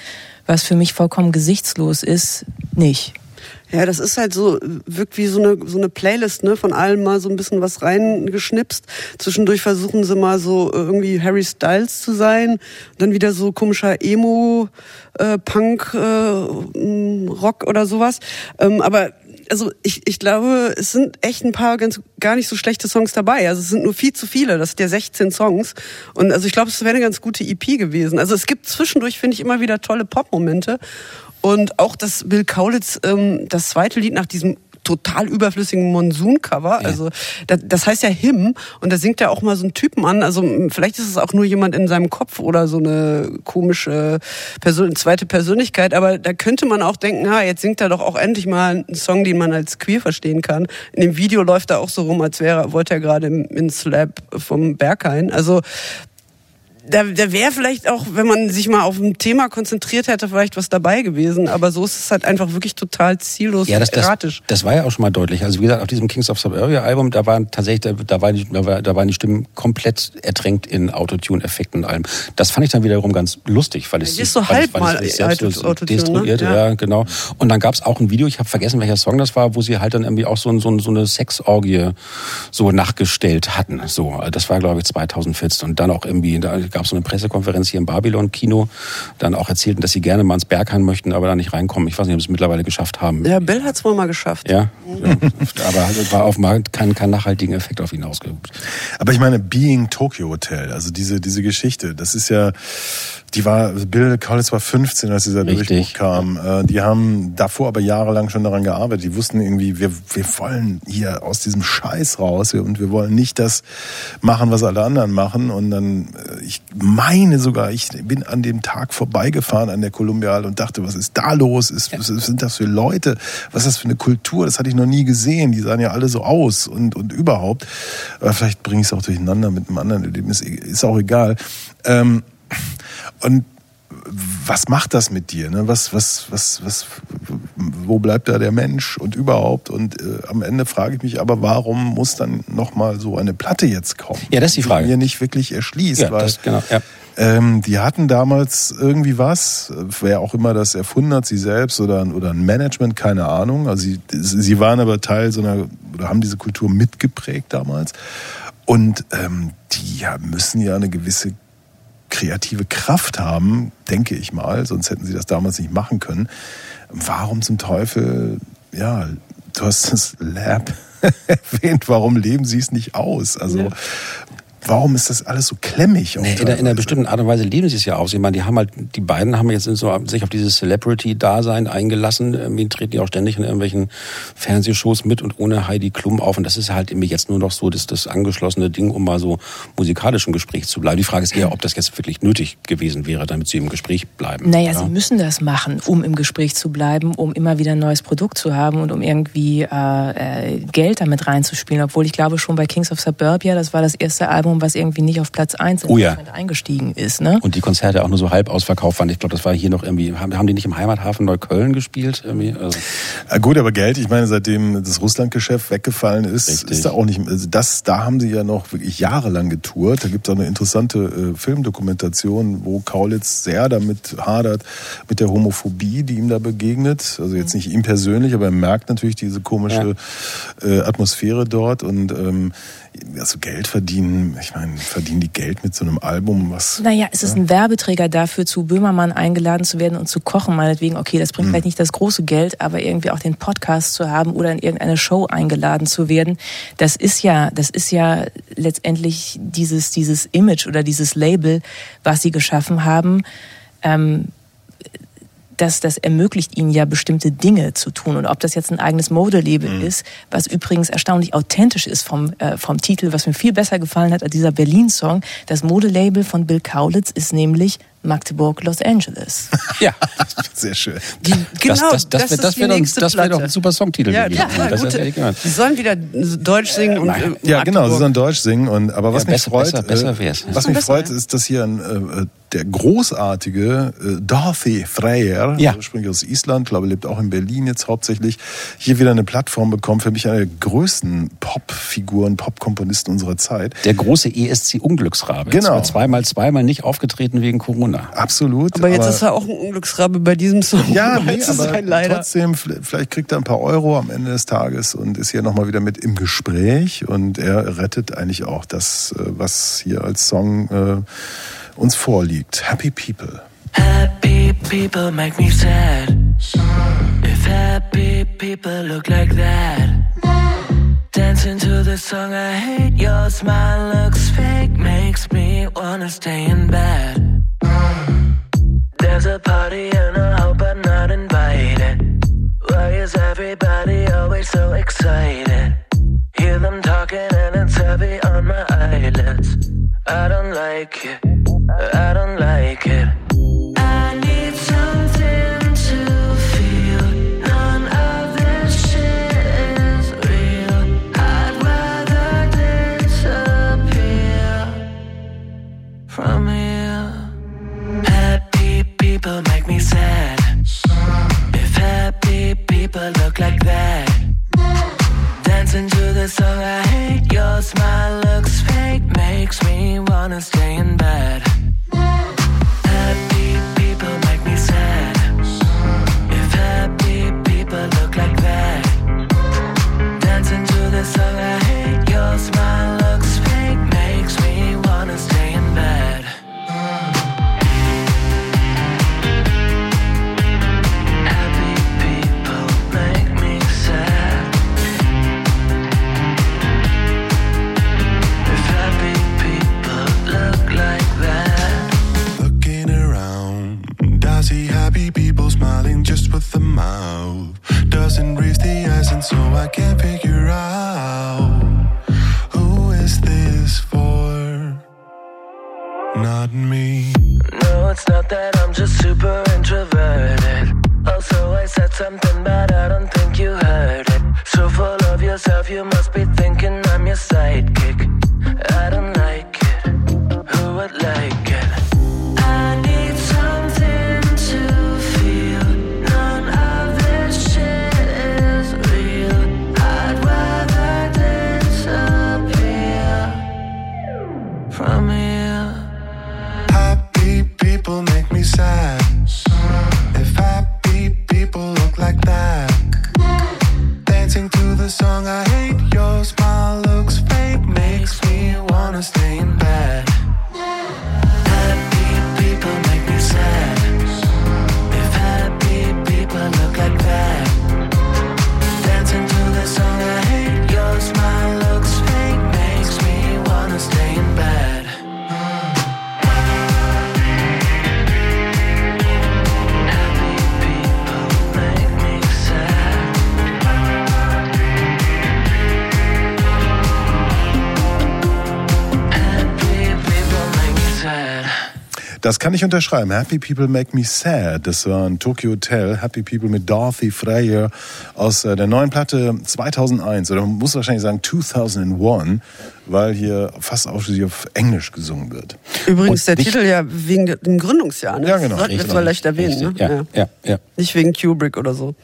was für mich vollkommen gesichtslos ist, nicht. Ja, das ist halt so, wirkt wie so eine, so eine Playlist, ne, von allem mal so ein bisschen was reingeschnipst. Zwischendurch versuchen sie mal so irgendwie Harry Styles zu sein, dann wieder so komischer Emo, äh, Punk, äh, Rock oder sowas. Ähm, aber also ich, ich glaube, es sind echt ein paar ganz gar nicht so schlechte Songs dabei. Also es sind nur viel zu viele. Das sind ja 16 Songs. Und also ich glaube, es wäre eine ganz gute EP gewesen. Also es gibt zwischendurch, finde ich, immer wieder tolle Pop-Momente. Und auch das Bill Kaulitz, ähm, das zweite Lied nach diesem total überflüssigen Monsun-Cover. Ja. Also das, das heißt ja Him und da singt er auch mal so einen Typen an. Also vielleicht ist es auch nur jemand in seinem Kopf oder so eine komische Person, zweite Persönlichkeit. Aber da könnte man auch denken, ha, jetzt singt er doch auch endlich mal einen Song, den man als queer verstehen kann. In dem Video läuft er auch so rum, als wäre wollte er gerade in Slap vom Berghain. Also da, da wäre vielleicht auch, wenn man sich mal auf ein Thema konzentriert hätte, vielleicht was dabei gewesen. Aber so ist es halt einfach wirklich total ziellos ja, das, erratisch. Das, das war ja auch schon mal deutlich. Also wie gesagt, auf diesem Kings of Suburbia Album, da waren tatsächlich, da, da, war die, da, war, da waren die Stimmen komplett ertränkt in Autotune-Effekten und allem. Das fand ich dann wiederum ganz lustig, weil es ist so halb mal destruierte, ne? ja. ja. genau. Und dann gab es auch ein Video, ich habe vergessen, welcher Song das war, wo sie halt dann irgendwie auch so, so, so eine Sexorgie so nachgestellt hatten. So, das war glaube ich 2014 und dann auch irgendwie, da gab es so eine Pressekonferenz Konferenz hier im Babylon-Kino dann auch erzählten, dass sie gerne mal ins Berghain möchten, aber da nicht reinkommen. Ich weiß nicht, ob sie es mittlerweile geschafft haben. Ja, Bill hat es wohl mal geschafft. Ja, ja. aber war auf Markt keinen kein nachhaltigen Effekt auf ihn ausgeübt. Aber ich meine, Being Tokyo Hotel, also diese, diese Geschichte, das ist ja, die war, Bill Collins war 15, als dieser Richtig. Durchbruch kam. Äh, die haben davor aber jahrelang schon daran gearbeitet. Die wussten irgendwie, wir, wir wollen hier aus diesem Scheiß raus und wir wollen nicht das machen, was alle anderen machen. Und dann, äh, ich meine sogar, ich bin an dem Tag vorbeigefahren an der Kolumbial und dachte, was ist da los? Ist, Was sind das für Leute? Was ist das für eine Kultur? Das hatte ich noch nie gesehen. Die sahen ja alle so aus und, und überhaupt. Aber vielleicht bringe ich es auch durcheinander mit einem anderen Erlebnis. Ist auch egal. Ähm, und was macht das mit dir? Ne? Was, was, was, was, wo bleibt da der Mensch und überhaupt? Und äh, am Ende frage ich mich aber, warum muss dann nochmal so eine Platte jetzt kommen? Ja, das ist die Frage. Die mir nicht wirklich erschließt. Ja, weil, das, genau, ja. ähm, die hatten damals irgendwie was, wer auch immer das erfunden hat, sie selbst oder, oder ein Management, keine Ahnung. Also sie, sie waren aber Teil so einer, oder haben diese Kultur mitgeprägt damals. Und ähm, die müssen ja eine gewisse kreative Kraft haben, denke ich mal, sonst hätten sie das damals nicht machen können. Warum zum Teufel, ja, du hast das Lab erwähnt, warum leben sie es nicht aus? Also Ja. Warum ist das alles so klemmig? Nee, in, der, in einer bestimmten Art und Weise leben sie es ja aus. Ich meine, die haben halt, die beiden haben jetzt so sich auf dieses Celebrity-Dasein eingelassen. Irgendwie treten die auch ständig in irgendwelchen Fernsehshows mit und ohne Heidi Klum auf. Und das ist halt irgendwie jetzt nur noch so das, das angeschlossene Ding, um mal so musikalisch im Gespräch zu bleiben. Die Frage ist eher, ob das jetzt wirklich nötig gewesen wäre, damit sie im Gespräch bleiben. Naja, ja? sie müssen das machen, um im Gespräch zu bleiben, um immer wieder ein neues Produkt zu haben und um irgendwie äh, äh, Geld damit reinzuspielen. Obwohl ich glaube schon bei Kings of Suburbia, das war das erste Album, was irgendwie nicht auf Platz 1 in Oh ja. Eingestiegen ist. Ne? Und die Konzerte auch nur so halb ausverkauft waren. Ich glaube, das war hier noch irgendwie, haben, haben die nicht im Heimathafen Neukölln gespielt? Irgendwie? Also, Ah, gut, aber Geld, ich meine, seitdem das Russlandgeschäft weggefallen ist, Richtig. ist da auch nicht, also das, da haben sie ja noch wirklich jahrelang getourt. Da gibt es auch eine interessante äh, Filmdokumentation, wo Kaulitz sehr damit hadert, mit der Homophobie, die ihm da begegnet. Also jetzt nicht ihm persönlich, aber er merkt natürlich diese komische äh, Atmosphäre dort und ähm, also Geld verdienen, ich meine, verdienen die Geld mit so einem Album, was Naja, es ist ein Werbeträger dafür, zu Böhmermann eingeladen zu werden und zu kochen, meinetwegen. Okay, das bringt vielleicht nicht das große Geld, aber irgendwie auch den Podcast zu haben oder in irgendeine Show eingeladen zu werden. Das ist ja, das ist ja letztendlich dieses, dieses Image oder dieses Label, was sie geschaffen haben. Ähm, das, das ermöglicht ihnen ja bestimmte Dinge zu tun. Und ob das jetzt ein eigenes Modelabel ist, was übrigens erstaunlich authentisch ist vom, äh, vom Titel, was mir viel besser gefallen hat als dieser Berlin-Song. Das Modelabel von Bill Kaulitz ist nämlich Magdeburg, Los Angeles. Ja, Sehr schön. Genau, das, das, das, das wär- ist das die wäre doch, nächste das wär doch ein super Songtitel Ja, gewesen. ja, das gehört. Die sollen wieder Deutsch singen und äh, Ja, genau, sie sollen Deutsch singen. Und, aber was Ja, mich besser- freut, besser- besser äh, wär's. was mich Besser, freut, ja. ist, dass hier ein, äh, der großartige äh, Dorothy Freyr, Ja. ursprünglich aus Island, glaube lebt auch in Berlin jetzt hauptsächlich, hier wieder eine Plattform bekommt. Für mich eine der größten Popfiguren, Popkomponisten unserer Zeit. Der große ESC-Unglücksrabe. Genau. Zweimal, zweimal nicht aufgetreten wegen Corona. Absolut. Aber jetzt ist er auch ein Unglücksrabe bei diesem Song. Ja, nee, aber sein, leider. trotzdem, vielleicht kriegt er ein paar Euro am Ende des Tages und ist hier nochmal wieder mit im Gespräch und er rettet eigentlich auch das, äh, was hier als Song äh, uns vorliegt. Happy People. Happy people make me sad. If happy people look like that, dancing to the song I hate, your smile looks fake, makes me wanna stay in bed. So excited? Hear them talking and it's heavy on my eyelids. I don't like it. I don't like it. Kann ich unterschreiben. Happy People Make Me Sad. Das war ein Tokyo Hotel. Happy People mit Dorothy Freyr aus äh, der neuen Platte 2001. Oder man muss wahrscheinlich sagen 2001, weil hier fast ausschließlich auf Englisch gesungen wird. Übrigens Und der nicht- Titel ja wegen de- dem Gründungsjahr. Ne? Ja, genau. Sollten wir vielleicht erwähnen. Ne? Richtig. Ja, ja, ja. Nicht wegen Kubrick oder so.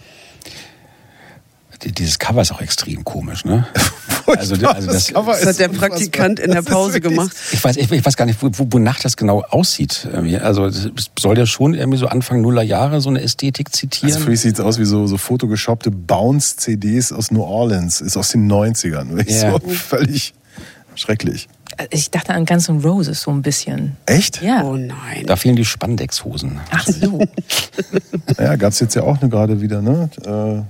Die- Dieses Cover ist auch extrem komisch, ne? Also, also das, Cover Das hat der. Praktikant in der Das ist Pause gemacht. ich weiß, ich, ich weiß gar nicht, wo, wo, wonach das genau aussieht. Also es soll ja schon irgendwie so Anfang Nuller Jahre so eine Ästhetik zitieren. Also für mich sieht es aus wie so, so photoshoppte Bounce-CDs aus New Orleans. Ist aus den 90ern. Wirklich Ja. So völlig schrecklich. Ich dachte an Guns N' Roses so ein bisschen. Echt? Ja. Oh nein. Da fehlen die Spandexhosen. Ach so. Ja, gab es jetzt ja auch eine gerade wieder, ne? Äh,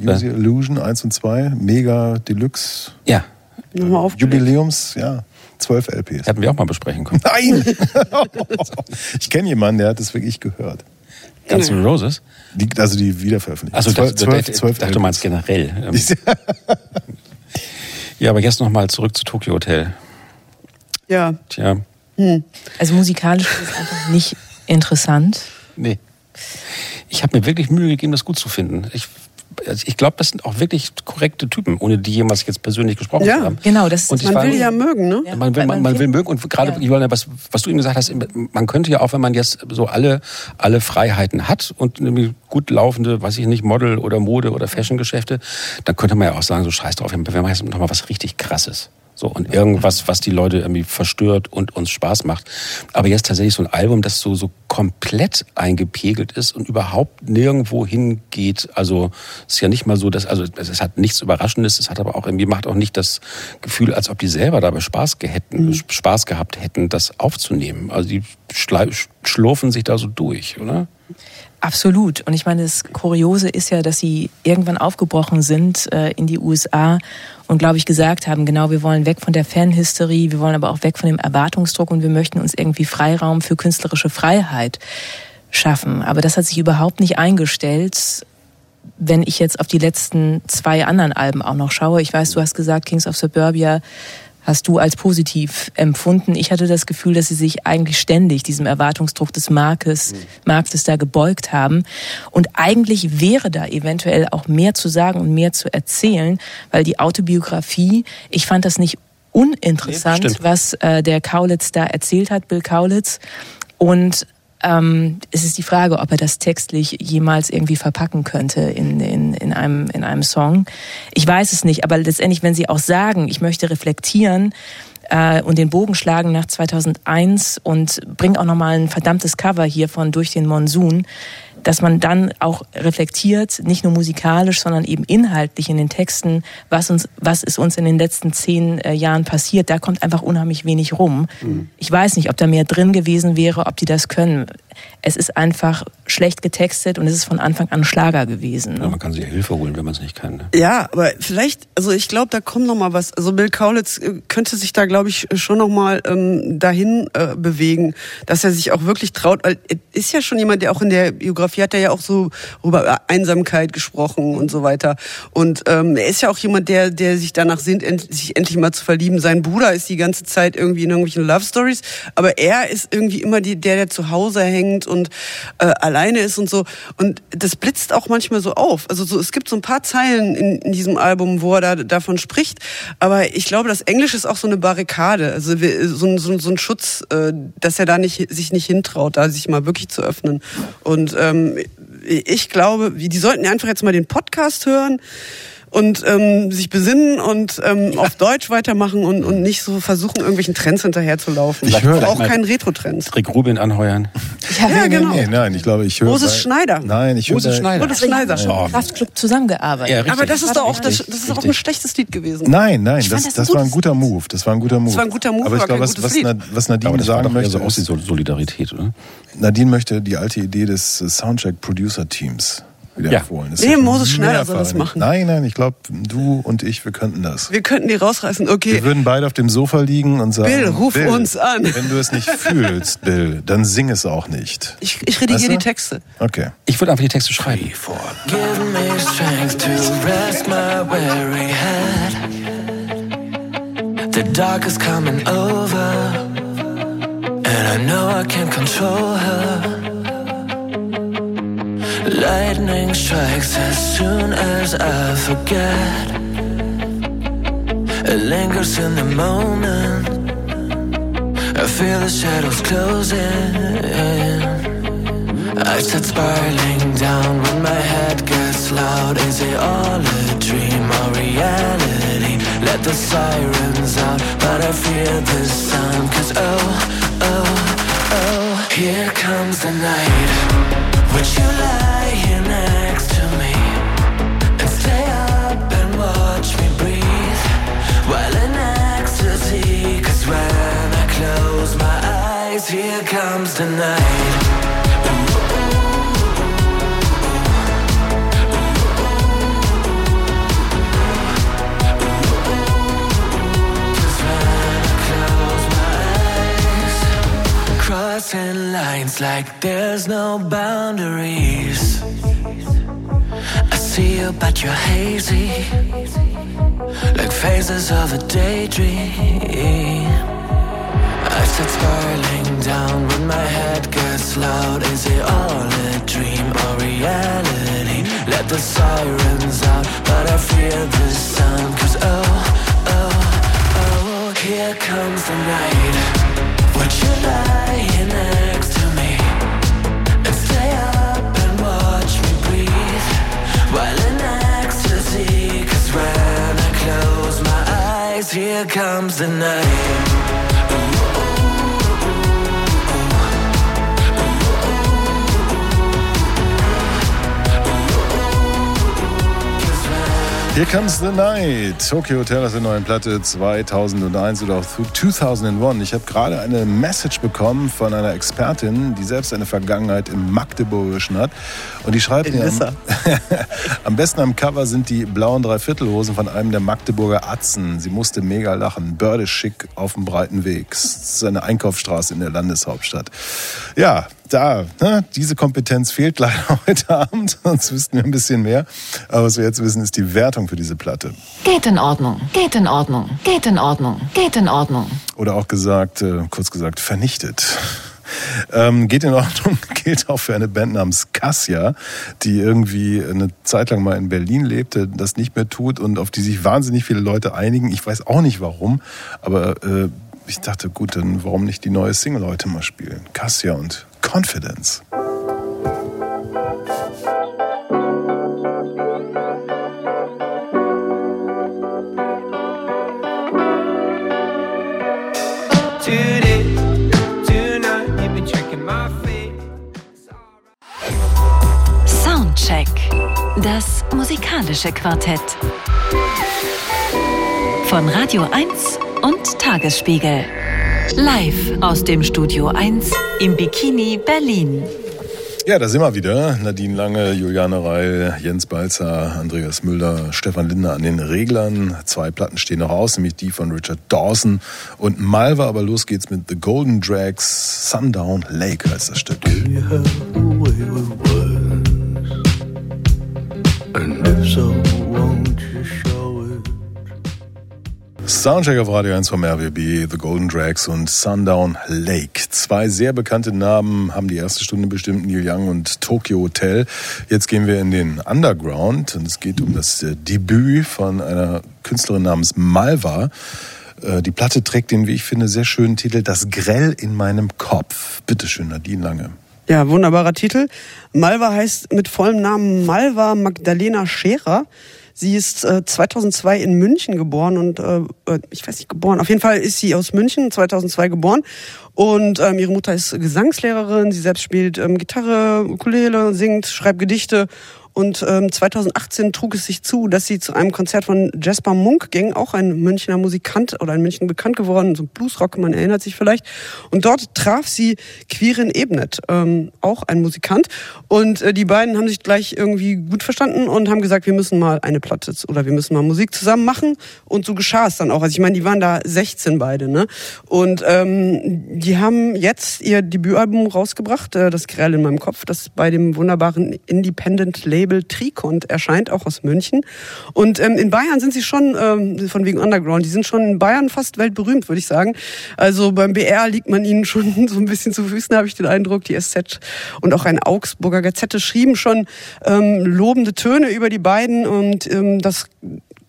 Use Your Illusion 1 und 2. Mega Deluxe. Ja, Nochmal aufgelegt. Jubiläums, ja. 12 LPs. hätten wir auch mal besprechen können. Nein! ich kenne jemanden, der hat das wirklich gehört. Guns N' Roses? Die, also die Wiederveröffentlichung. Also Zwölf- das, zwölf- das, zwölf ich dachte, du meinst generell. Ähm, Ja, aber jetzt nochmal zurück zu Tokyo Hotel. Ja. Tja, Also musikalisch ist es einfach nicht interessant. Nee. Ich habe mir wirklich Mühe gegeben, das gut zu finden. Ich, also ich glaube, das sind auch wirklich korrekte Typen, ohne die jemals jetzt persönlich gesprochen Ja. zu haben. Genau, das Und Man war- will die ja mögen, ne? Ja, Man will, man, man will mögen und gerade, Ja. Was, was du eben gesagt hast, man könnte ja auch, wenn man jetzt so alle, alle Freiheiten hat und irgendwie gut laufende, weiß ich nicht, Model- oder Mode- oder Fashion-Geschäfte, dann könnte man ja auch sagen, so scheiß drauf, wir machen jetzt noch mal was richtig krasses. So, und irgendwas, was die Leute irgendwie verstört und uns Spaß macht. Aber jetzt tatsächlich so ein Album, das so, so komplett eingepegelt ist und überhaupt nirgendwo hingeht. Also, es ist ja nicht mal so, dass, also, es hat nichts Überraschendes, es hat aber auch irgendwie, macht auch nicht das Gefühl, als ob die selber dabei Spaß, gehätten, Spaß gehabt hätten, das aufzunehmen. Also, die schlurfen sich da so durch, oder? Absolut. Und ich meine, das Kuriose ist ja, dass sie irgendwann aufgebrochen sind äh, in die USA und, glaube ich, gesagt haben, genau, wir wollen weg von der Fanhysterie, wir wollen aber auch weg von dem Erwartungsdruck und wir möchten uns irgendwie Freiraum für künstlerische Freiheit schaffen. Aber das hat sich überhaupt nicht eingestellt. Wenn ich jetzt auf die letzten zwei anderen Alben auch noch schaue, ich weiß, du hast gesagt, Kings of Suburbia hast du als positiv empfunden. Ich hatte das Gefühl, dass sie sich eigentlich ständig diesem Erwartungsdruck des Marktes, Marktes da gebeugt haben. Und eigentlich wäre da eventuell auch mehr zu sagen und mehr zu erzählen, weil die Autobiografie, ich fand das nicht uninteressant, Nee, was äh, der Kaulitz da erzählt hat, Bill Kaulitz. Und ähm, es ist die Frage, ob er das textlich jemals irgendwie verpacken könnte in, in, in, einem, in einem Song. Ich weiß es nicht, aber letztendlich, wenn Sie auch sagen, ich möchte reflektieren äh, und den Bogen schlagen nach 2001 und bringen auch nochmal ein verdammtes Cover hier von Durch den Monsun, dass man dann auch reflektiert, nicht nur musikalisch, sondern eben inhaltlich in den Texten, was uns, was ist uns in den letzten zehn äh, Jahren passiert. Da kommt einfach unheimlich wenig rum. Ich weiß nicht, ob da mehr drin gewesen wäre, ob die das können. Es ist einfach schlecht getextet und es ist von Anfang an Schlager gewesen. Ja, Ne? man kann sich ja Hilfe holen, wenn man es nicht kann. Ne? Ja, aber vielleicht, also ich glaube, da kommt noch mal was. Also Bill Kaulitz äh, könnte sich da, glaube ich, schon noch mal ähm, dahin äh, bewegen, dass er sich auch wirklich traut. Weil er ist ja schon jemand, der auch in der Biografie hat er ja auch so über Einsamkeit gesprochen und so weiter. Und ähm, er ist ja auch jemand, der, der sich danach sehnt, end, sich endlich mal zu verlieben. Sein Bruder ist die ganze Zeit irgendwie in irgendwelchen Love Stories, aber er ist irgendwie immer die, der, der zu Hause hängt und äh, alleine ist und so. Und das blitzt auch manchmal so auf. Also so, es gibt so ein paar Zeilen in, in diesem Album, wo er da, davon spricht. Aber ich glaube, das Englisch ist auch so eine Barrikade, also so, ein- so, ein- so ein Schutz, äh, dass er da nicht, sich nicht hintraut, da sich mal wirklich zu öffnen. Und ähm, ich glaube, die sollten einfach jetzt mal den Podcast hören und ähm, sich besinnen und ähm, auf Deutsch weitermachen und, und nicht so versuchen, irgendwelchen Trends hinterherzulaufen. Ich höre- auch keinen Retro-Trends. Rick Rubin anheuern. Ja, genau. Nee, nein, ich glaube, ich höre. Moses bei- Schneider. Nein, ich höre. Moses Schneider. Moses Schneider. Oh, Kraftclub zusammengearbeitet. Ja, richtig. Aber das ist doch auch, das, das ist auch ein schlechtes Lied gewesen. Nein, nein, Ich das, fand das, das war ein guter Move. Das war ein guter Move. war ein guter Move, aber ich glaube, was, was, was Nadine das sagen möchte, so aus die Solidarität, oder? Nadine möchte die alte Idee des Soundcheck-Producer-Teams wieder Ja. empfohlen. Das Nee, Moses Schneider soll das machen. Nein, nein, ich glaube, du und ich, wir könnten das. Wir könnten die rausreißen. Okay. Wir würden beide auf dem Sofa liegen und sagen, Bill, ruf uns an. Wenn du es nicht fühlst, Bill, dann sing es auch nicht. Ich, ich redigiere Weißt du? die Texte. Okay. Ich würde einfach die Texte schreiben. Give me strength to rest my weary head. The dark is coming over, and I know I can't control her. Lightning strikes as soon as I forget. It lingers in the moment. I feel the shadows closing. in. I start spiraling down when my head gets loud. Is it all a dream or reality? Let the sirens out, but I fear the sound. Cause oh, oh, oh, here comes the night. Would you lie eyes, here comes the night. Crossing lines like there's no boundaries. I see you, but you're hazy, like phases of a daydream. I start spiraling down when my head gets loud. Is it all a dream or reality? Let the sirens out, but I fear the sound. Cause oh, oh, oh, here comes the night. Would you lie next to me? And stay up and watch me breathe While in ecstasy Cause when I close my eyes Here comes the night Here Comes the Night. Tokyo Hotel aus der neuen Platte 2001 oder auch 2001. Ich habe gerade eine Message bekommen von einer Expertin, die selbst eine Vergangenheit im Magdeburgischen hat. Und die schreibt In mir, am, am besten am Cover sind die blauen Dreiviertelhosen von einem der Magdeburger Atzen. Sie musste mega lachen. Börde schick auf dem breiten Weg. Das ist eine Einkaufsstraße in der Landeshauptstadt. Ja, da, ne, diese Kompetenz fehlt leider heute Abend, sonst wüssten wir ein bisschen mehr. Aber was wir jetzt wissen, ist die Wertung für diese Platte. Geht in Ordnung, geht in Ordnung, geht in Ordnung, geht in Ordnung. Oder auch gesagt, äh, kurz gesagt, vernichtet. Ähm, geht in Ordnung, gilt auch für eine Band namens Cassia, die irgendwie eine Zeit lang mal in Berlin lebte, das nicht mehr tut und auf die sich wahnsinnig viele Leute einigen. Ich weiß auch nicht warum, aber äh, ich dachte, gut, dann warum nicht die neue Single heute mal spielen? Cassia und Confidence. Soundcheck. Das musikalische Quartett. Von Radio 1 und Tagesspiegel. Live aus dem Studio 1 im Bikini Berlin. Ja, da sind wir wieder. Nadine Lange, Juliane Reil, Jens Balzer, Andreas Müller, Stefan Lindner an den Reglern. Zwei Platten stehen noch aus, nämlich die von Richard Dawson und Malva. Aber los geht's mit The Golden Drags. Sundown Lake heißt das Stück. Soundcheck auf Radio 1 vom RWB, The Golden Drags und Sundown Lake. Zwei sehr bekannte Namen haben die erste Stunde bestimmt, Neil Young und Tokyo Hotel. Jetzt gehen wir in den Underground und es geht um das äh, Debüt von einer Künstlerin namens Malva. Äh, Die Platte trägt den, wie ich finde, sehr schönen Titel Das Grell in meinem Kopf. Bitteschön, Nadine Lange. Ja, wunderbarer Titel. Malva heißt mit vollem Namen Malva Magdalena Scherer. Sie ist äh, 2002 in München geboren und äh, äh, ich weiß nicht geboren. Auf jeden Fall ist sie aus München 2002 geboren und ähm, ihre Mutter ist Gesangslehrerin. Sie selbst spielt ähm, Gitarre, Ukulele, singt, schreibt Gedichte und ähm, 2018 trug es sich zu, dass sie zu einem Konzert von Jasper Munk ging, auch ein Münchner Musikant oder in München bekannt geworden, so Bluesrock, man erinnert sich vielleicht. Und dort traf sie Quirin Ebnet, ähm, auch ein Musikant. Und äh, die beiden haben sich gleich irgendwie gut verstanden und haben gesagt, wir müssen mal eine Platte oder wir müssen mal Musik zusammen machen. Und so geschah es dann auch. Also ich meine, die waren da 16 beide, ne? Und ähm, die haben jetzt ihr Debütalbum rausgebracht, äh, das Grell in meinem Kopf, das bei dem wunderbaren Independent Label Trikont erscheint, auch aus München. Und ähm, in Bayern sind sie schon, ähm, von wegen Underground, die sind schon in Bayern fast weltberühmt, würde ich sagen. Also beim BR liegt man ihnen schon so ein bisschen zu Füßen, habe ich den Eindruck. Die SZ und auch ein Augsburger Gazette schrieben schon ähm, lobende Töne über die beiden und ähm, das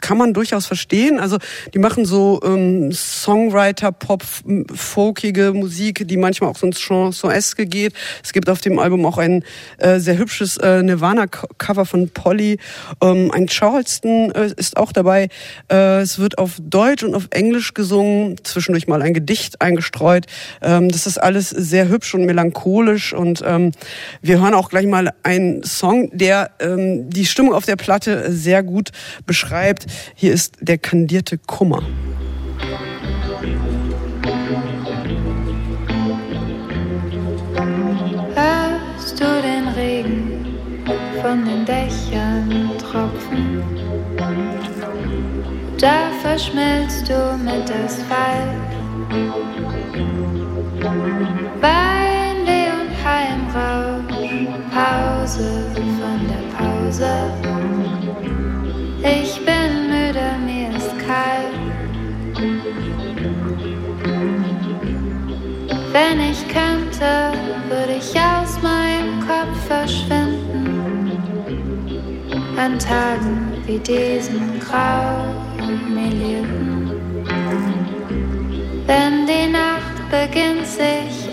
kann man durchaus verstehen. Also die machen so ähm, Songwriter, Pop, m, folkige Musik, die manchmal auch so ins Chanson-eske geht. Es gibt auf dem Album auch ein äh, sehr hübsches äh, Nirvana-Cover von Polly. Ähm, ein Charleston äh, ist auch dabei. Äh, es wird auf Deutsch und auf Englisch gesungen, zwischendurch mal ein Gedicht eingestreut. Ähm, das ist alles sehr hübsch und melancholisch und ähm, wir hören auch gleich mal einen Song, der ähm, die Stimmung auf der Platte sehr gut beschreibt. Hier ist der kandierte Kummer. Hörst du den Regen von den Dächern tropfen? Da verschmilzt du mit Asphalt. Weinweh und Heimrausch, Pause von der Pause. Ich bin kalt. Wenn ich könnte, würde ich aus meinem Kopf verschwinden. An Tagen wie diesen grauen Minuten. Wenn die Nacht beginnt sich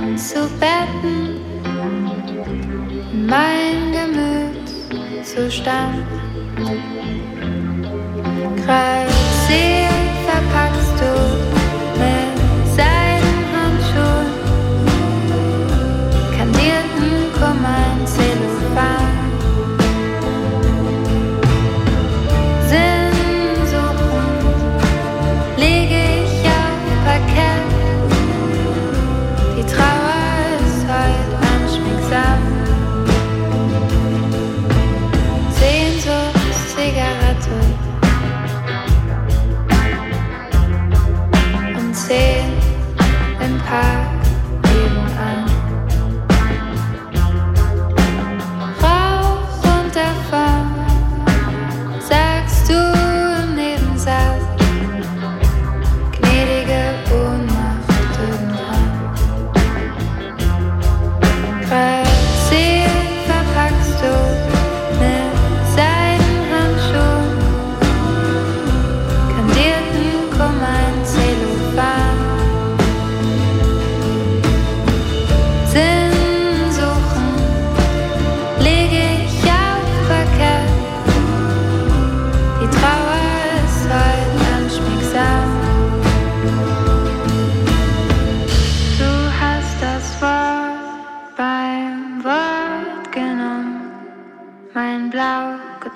einzubetten in mein Gemütszustand. Mit Seidenhandschuhen, kandierten Kummer in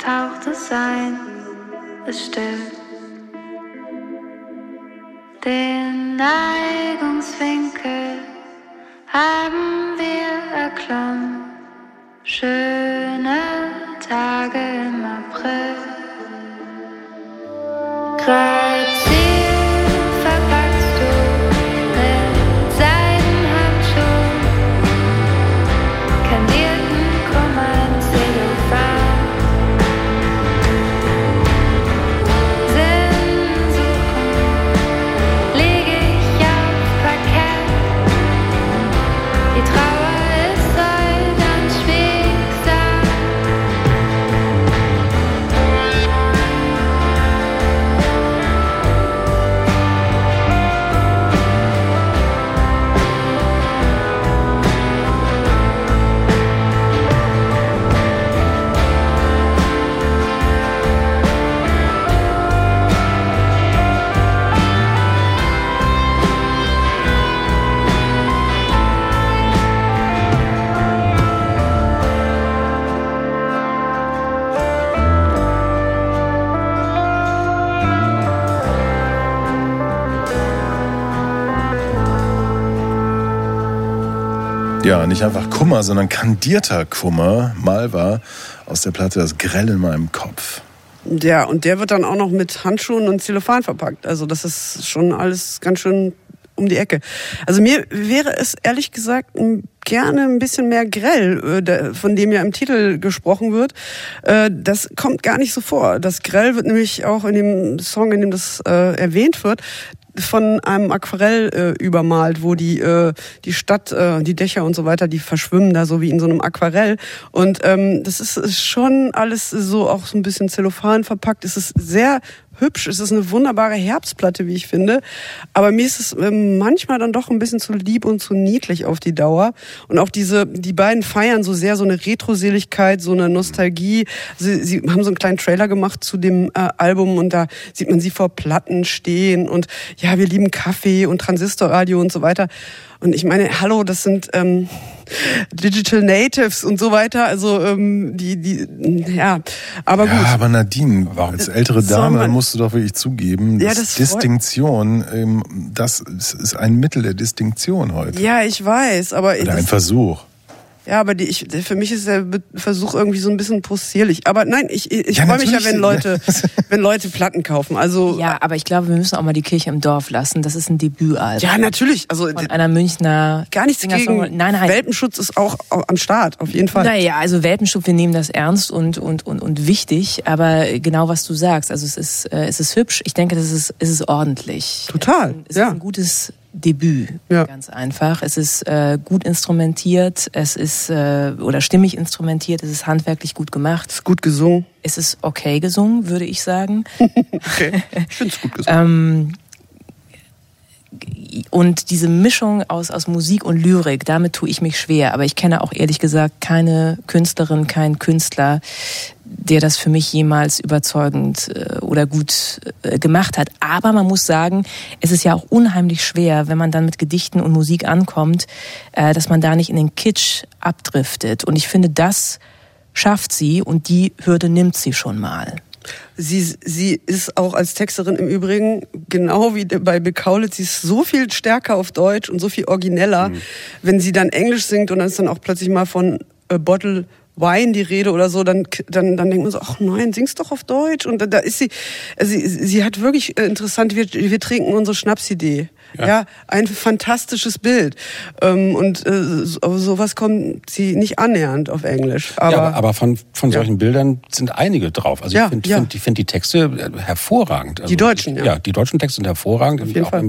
blau getauchtes Sein ist still. Den Neigungswinkel haben wir erklommen. Schöne Tage im April. Grazier Ja, nicht einfach Kummer, sondern kandierter Kummer. Malva aus der Platte Das Grell in meinem Kopf. Ja, und der wird dann auch noch mit Handschuhen und Zellophan verpackt. Also das ist schon alles ganz schön um die Ecke. Also mir wäre es ehrlich gesagt gerne ein bisschen mehr grell, äh, von dem ja im Titel gesprochen wird. Äh, Das kommt gar nicht so vor. Das grell wird nämlich auch in dem Song, in dem das äh, erwähnt wird, von einem Aquarell äh, übermalt, wo die äh, die Stadt, äh, die Dächer und so weiter, die verschwimmen da so wie in so einem Aquarell. Und ähm, das ist, ist schon alles so auch so ein bisschen Zellophan verpackt. Es ist sehr hübsch. Es ist eine wunderbare Herbstplatte, wie ich finde. Aber mir ist es ähm, manchmal dann doch ein bisschen zu lieb und zu niedlich auf die Dauer. Und auch diese, die beiden feiern so sehr so eine Retroseligkeit, so eine Nostalgie. Sie, sie haben so einen kleinen Trailer gemacht zu dem äh, Album und da sieht man sie vor Platten stehen und ja, wir lieben Kaffee und Transistorradio und so weiter. Und ich meine, hallo, das sind ähm, Digital Natives und so weiter. Also ähm, die, die, ja, aber gut. Ja, aber Nadine, als ältere Soll Dame man- musst du doch wirklich zugeben, Ja, dass das Distinktion, ähm, das ist ein Mittel der Distinktion heute. Ja, ich weiß, aber Oder ein Versuch. Ja, aber die, ich, für mich ist der Versuch irgendwie so ein bisschen possierlich. Aber nein, ich, ich Ja, freue mich ja, wenn Leute, wenn Leute Platten kaufen. Also Ja, aber ich glaube, wir müssen auch mal die Kirche im Dorf lassen. Das ist ein Debütalbum. ja, natürlich. Also Von einer Münchner gar nichts gegen Nein, nein. Welpenschutz ist auch am Start, auf jeden Fall. Naja, also Welpenschub, wir nehmen das ernst und, und, und, und wichtig, aber genau was du sagst, also es ist, äh, es ist hübsch, ich denke, das ist, es ist ordentlich. Total, Es ja. ist ein gutes Debüt, Ja. ganz einfach. Es ist äh, gut instrumentiert, es ist äh, oder stimmig instrumentiert, es ist handwerklich gut gemacht. Ist gut gesungen. Es ist okay gesungen, würde ich sagen. Okay. Ich finde es gut gesungen. Ähm, und diese Mischung aus, aus Musik und Lyrik, damit tue ich mich schwer. Aber ich kenne auch ehrlich gesagt keine Künstlerin, keinen Künstler, der das für mich jemals überzeugend äh, oder gut äh, gemacht hat. Aber man muss sagen, es ist ja auch unheimlich schwer, wenn man dann mit Gedichten und Musik ankommt, äh, dass man da nicht in den Kitsch abdriftet. Und ich finde, das schafft sie und die Hürde nimmt sie schon mal. Sie, sie ist auch als Texterin im Übrigen, genau wie bei Bill Kaulitz, sie ist so viel stärker auf Deutsch und so viel origineller, Mhm. wenn sie dann Englisch singt und dann ist dann auch plötzlich mal von a Bottle Wine die Rede oder so, dann, dann, dann denkt man so, ach nein, sing's doch auf Deutsch. Und da, da ist sie, also sie, sie hat wirklich äh, interessant, wir, wir trinken unsere Schnapsidee. Ja. ein fantastisches Bild. Ähm, und äh, so, sowas kommt sie nicht annähernd auf Englisch. Aber, ja, aber, aber von, von Ja. solchen Bildern sind einige drauf. Also Ja, ich finde ja. find, ich find die Texte äh, hervorragend. Also Die deutschen, ja. Ja, die deutschen Texte sind hervorragend. jeden auch Fall.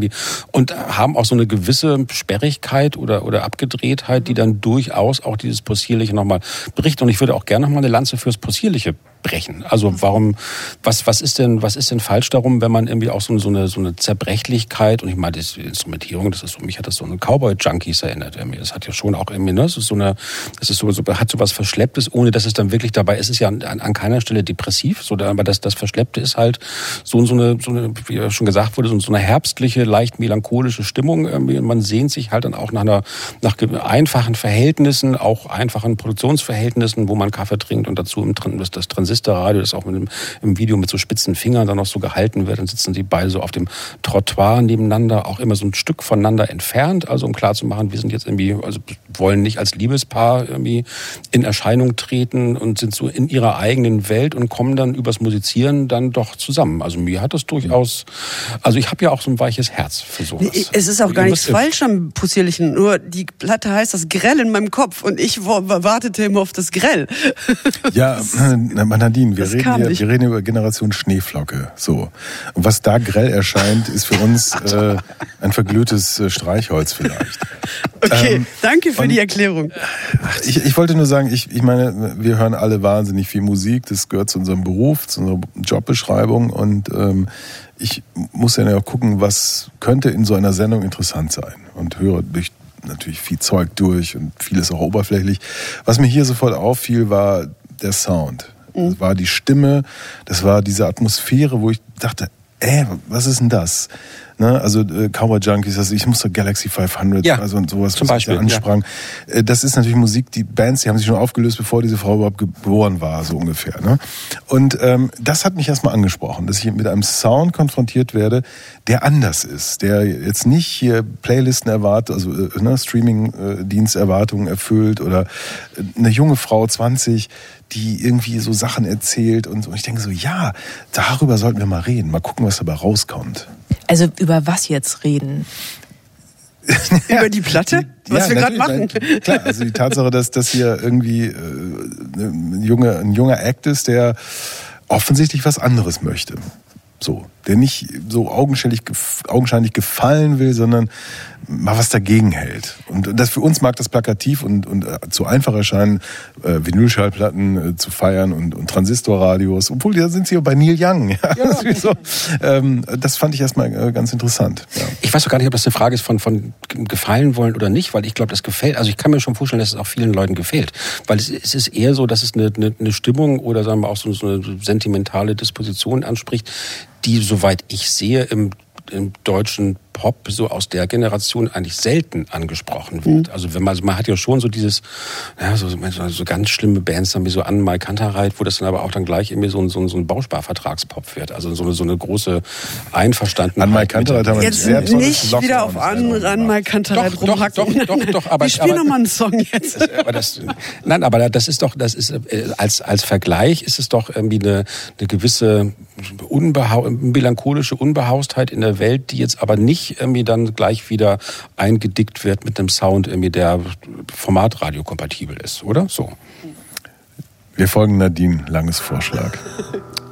Und haben auch so eine gewisse Sperrigkeit oder, oder Abgedrehtheit, Mhm. die dann durchaus auch dieses Possierliche nochmal berichten. Und ich würde auch gerne nochmal eine Lanze fürs Possierliche brechen. Also warum, was, was ist denn, was ist denn falsch darum, wenn man irgendwie auch so, so eine, so eine Zerbrechlichkeit und ich meine, die Instrumentierung, das ist so, mich hat das so eine Cowboy-Junkies erinnert. irgendwie. Das hat ja schon auch irgendwie, ne, das ist so eine, das ist so, so hat so was Verschlepptes, ohne dass es dann wirklich dabei ist. Ist ja an, an, keiner Stelle depressiv, so, aber das, das Verschleppte ist halt so, so eine, so eine, wie ja schon gesagt wurde, so, eine herbstliche, leicht melancholische Stimmung irgendwie. Und man sehnt sich halt dann auch nach einer, nach einfachen Verhältnissen, auch einfachen Produktionsverhältnissen, wo man Kaffee trinkt und dazu im, das, das Transistorradio, das auch mit dem, im Video mit so spitzen Fingern dann noch so gehalten wird. Dann sitzen die beide so auf dem Trottoir nebeneinander, auch immer so ein Stück voneinander entfernt, also um klarzumachen, wir sind jetzt irgendwie, also wollen nicht als Liebespaar irgendwie in Erscheinung treten und sind so in ihrer eigenen Welt und kommen dann übers Musizieren dann doch zusammen. Also mir hat das durchaus, also ich habe ja auch so ein weiches Herz für sowas. Es ist auch gar Ihr nichts falsch am Possierlichen. Nur die Platte heißt das Grell in meinem Kopf und ich wartete immer auf das Grell. Ja, äh, Nadine, wir Das reden, hier, wir reden über Generation Schneeflocke. So. Und was da grell erscheint, ist für uns äh, ein verglühtes äh, Streichholz vielleicht. Okay, Ähm, danke für die Erklärung. Ich, ich wollte nur sagen, ich, ich meine, wir hören alle wahnsinnig viel Musik. Das gehört zu unserem Beruf, zu unserer Jobbeschreibung. Und ähm, ich muss ja auch gucken, was könnte in so einer Sendung interessant sein. Und höre durch natürlich viel Zeug durch und vieles auch oberflächlich. Was mir hier sofort auffiel, war der Sound. Das war die Stimme, das war diese Atmosphäre, wo ich dachte, ey, was ist denn das? Ne? Also äh, Cowboy Junkies, also ich musste Galaxy 500, Ja, also und sowas, zum was ich da Beispiel, ja. ansprang. Äh, Das ist natürlich Musik, die Bands, die haben sich schon aufgelöst, bevor diese Frau überhaupt geboren war, so ungefähr. Ne? Und ähm, das hat mich erstmal angesprochen, dass ich mit einem Sound konfrontiert werde, der anders ist, der jetzt nicht hier Playlisten erwartet, also äh, ne, Streaming-Diensterwartungen erfüllt oder äh, eine junge Frau 20, die irgendwie so Sachen erzählt und so. Und ich denke so, ja, darüber sollten wir mal reden, mal gucken, was dabei rauskommt. Also über was jetzt reden? Über die Platte? Was wir gerade machen. nein, Klar, also die Tatsache, dass das hier irgendwie äh, ein, junge, ein junger Act ist, der offensichtlich was anderes möchte. So, der nicht so augenscheinlich, augenscheinlich gefallen will, sondern mal was dagegen hält. Und das für uns mag das plakativ und, und äh, zu einfach erscheinen, äh, Vinylschallplatten äh, zu feiern und, und Transistorradios, obwohl da sind sie ja bei Neil Young. Ja, Das, ist so, ähm, das fand ich erstmal äh, ganz interessant. Ja. Ich weiß doch gar nicht, ob das eine Frage ist von, von gefallen wollen oder nicht, weil ich glaube, das gefällt. Also ich kann mir schon vorstellen, dass es auch vielen Leuten gefällt. Weil es, es ist eher so, dass es eine, eine, eine Stimmung oder sagen wir auch so, so eine sentimentale Disposition anspricht, die, soweit ich sehe, im, im deutschen Pop so aus der Generation eigentlich selten angesprochen wird. Also wenn man, also man hat ja schon so dieses, ja, so, so, ganz schlimme Bands dann wie so An Mai Kantereit, wo das dann aber auch dann gleich irgendwie so ein, so ein, so ein Bausparvertragspop wird. Also so eine, so eine große Einverstandenheit. An Mai Kantereit haben wir Jetzt sehr nicht Lockdown- wieder auf an, mal Kantereit Doch, doch, rumhacken. doch, doch, doch, aber- spielen aber- noch mal einen Song jetzt. aber das, nein, aber das ist doch, das ist äh, als als Vergleich ist es doch irgendwie eine, eine gewisse unbehau melancholische Unbehaustheit in der Welt, die jetzt aber nicht irgendwie dann gleich wieder eingedickt wird mit einem Sound, irgendwie der Formatradio kompatibel ist, oder? So. Wir folgen Nadine Langes Vorschlag.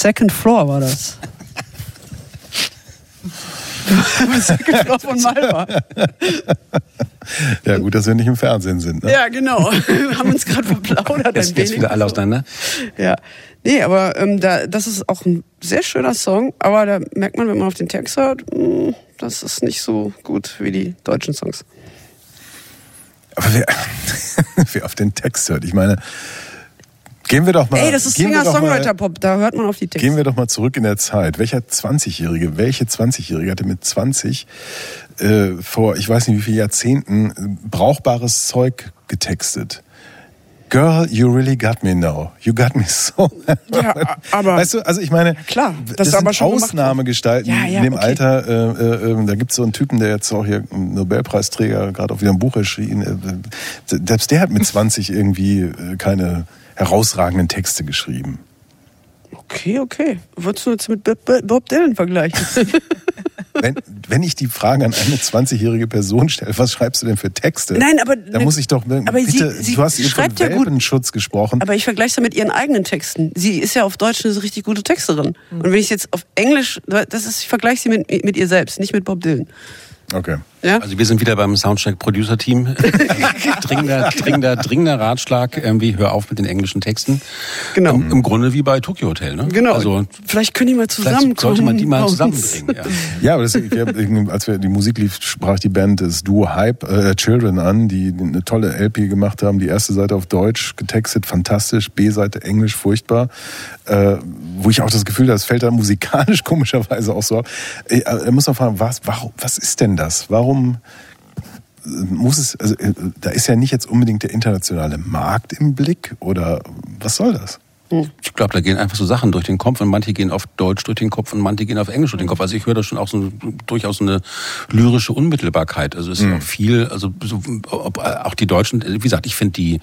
Second Floor war das. Second Floor von Malva. Ja, gut, dass wir nicht im Fernsehen sind. Ne? Ja, genau. Wir haben uns gerade verplaudert. Jetzt, ein jetzt wieder alle auseinander. Ja. Nee, aber ähm, da, das ist auch ein sehr schöner Song, aber da merkt man, wenn man auf den Text hört, mh, das ist nicht so gut wie die deutschen Songs. Aber wer, wer auf den Text hört, ich meine, gehen wir doch mal. Ey, das ist doch mal- Singer-Songwriter-Pop, da hört man auf die Texte. Gehen wir doch mal zurück in der Zeit. Welcher 20-Jährige, welche 20-Jährige hatte mit 20 äh, vor, ich weiß nicht wie viele Jahrzehnten, äh, brauchbares Zeug getextet? Girl, you really got me now. You got me so. Ja, aber- Weißt du, also ich meine, klar, das das, ist sind aber schon gemacht Ausnahmegestalten Ja, ja, in dem okay. Alter. Äh, äh, äh, da gibt es so einen Typen, der jetzt auch hier Nobelpreisträger, gerade auch wieder ein Buch erschienen. Äh, äh, selbst der hat mit 20 irgendwie äh, keine herausragenden Texte geschrieben. Okay, okay. Würdest du jetzt mit Bob- Dylan vergleichen? Wenn, wenn ich die Frage an eine 20-jährige Person stelle, was schreibst du denn für Texte? Nein, aber- Da muss ich doch, Aber sie- bitte, sie du hast eben von ja gut. Welpenschutz gesprochen. Aber ich vergleiche es mit ihren eigenen Texten. Sie ist ja auf Deutsch eine richtig gute Texterin. Und wenn ich jetzt auf Englisch, das ist, ich vergleiche sie mit, mit ihr selbst, nicht mit Bob Dylan. Okay. Ja? Also wir sind wieder beim Soundcheck-Producer-Team. dringender, dringender, dringender Ratschlag, irgendwie hör auf mit den englischen Texten. Genau. Im, im Grunde wie bei Tokyo Hotel, ne? Genau. Also vielleicht können die mal zusammenkommen. sollte man die mal zusammenbringen. Ja. Ja, aber das, wir, haben- als wir die Musik lief, sprach die Band das Duo Hype äh, Children an, die eine tolle LP gemacht haben. Die erste Seite auf Deutsch getextet, fantastisch. B-Seite Englisch, furchtbar. Äh, wo ich auch das Gefühl habe, das fällt da musikalisch komischerweise auch so ab. Äh, Da muss man fragen, was, warum, was ist denn das? Warum äh, muss es, also äh, da ist ja nicht jetzt unbedingt der internationale Markt im Blick oder was soll das? Ich glaube, da gehen einfach so Sachen durch den Kopf und manche gehen auf Deutsch durch den Kopf und manche gehen auf Englisch durch den Kopf. Also ich höre da schon auch so durchaus eine lyrische Unmittelbarkeit. Also es ist ja auch viel, also so, ob, auch die Deutschen, wie gesagt, ich finde die,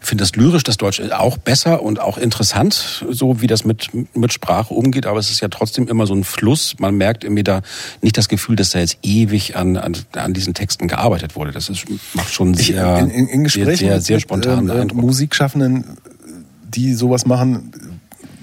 finde das lyrisch, das Deutsche auch besser und auch interessant, so wie das mit mit Sprache umgeht. Aber es ist ja trotzdem immer so ein Fluss. Man merkt irgendwie da nicht das Gefühl, dass da jetzt ewig an an, an diesen Texten gearbeitet wurde. Das ist macht schon Ich, sehr in, in, in sehr, sehr, mit, sehr mit, spontan äh, Musikschaffenden, die sowas machen,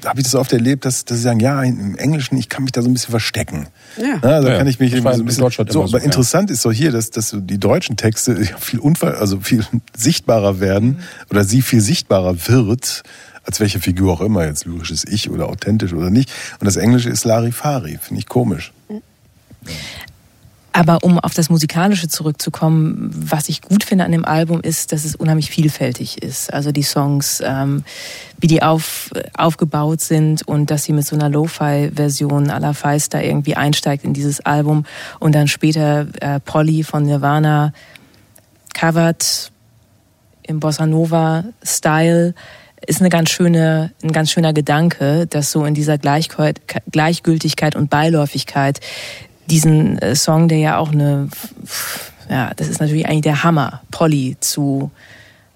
habe ich das oft erlebt, dass, dass sie sagen, ja, im Englischen, ich kann mich da so ein bisschen verstecken. Ja. da Ja, kann ich mich irgendwie war so ein in bisschen. Deutschland So, immer so, aber interessant ist doch hier, dass, dass die deutschen Texte ja viel unfall, also viel sichtbarer werden oder sie viel sichtbarer wird, als welche Figur auch immer, jetzt lyrisches Ich oder authentisch oder nicht. Und das Englische ist Larifari, finde ich komisch. Aber um auf das Musikalische zurückzukommen, was ich gut finde an dem Album ist, dass es unheimlich vielfältig ist. Also die Songs, ähm, wie die auf, aufgebaut sind und dass sie mit so einer Lo-Fi-Version à la Feist da irgendwie einsteigt in dieses Album und dann später äh, Polly von Nirvana covert im Bossa Nova Style ist eine ganz schöne, ein ganz schöner Gedanke, dass so in dieser Gleichgül- Gleichgültigkeit und Beiläufigkeit diesen äh, Song, der ja auch eine, ja, das ist natürlich eigentlich der Hammer, Polly zu,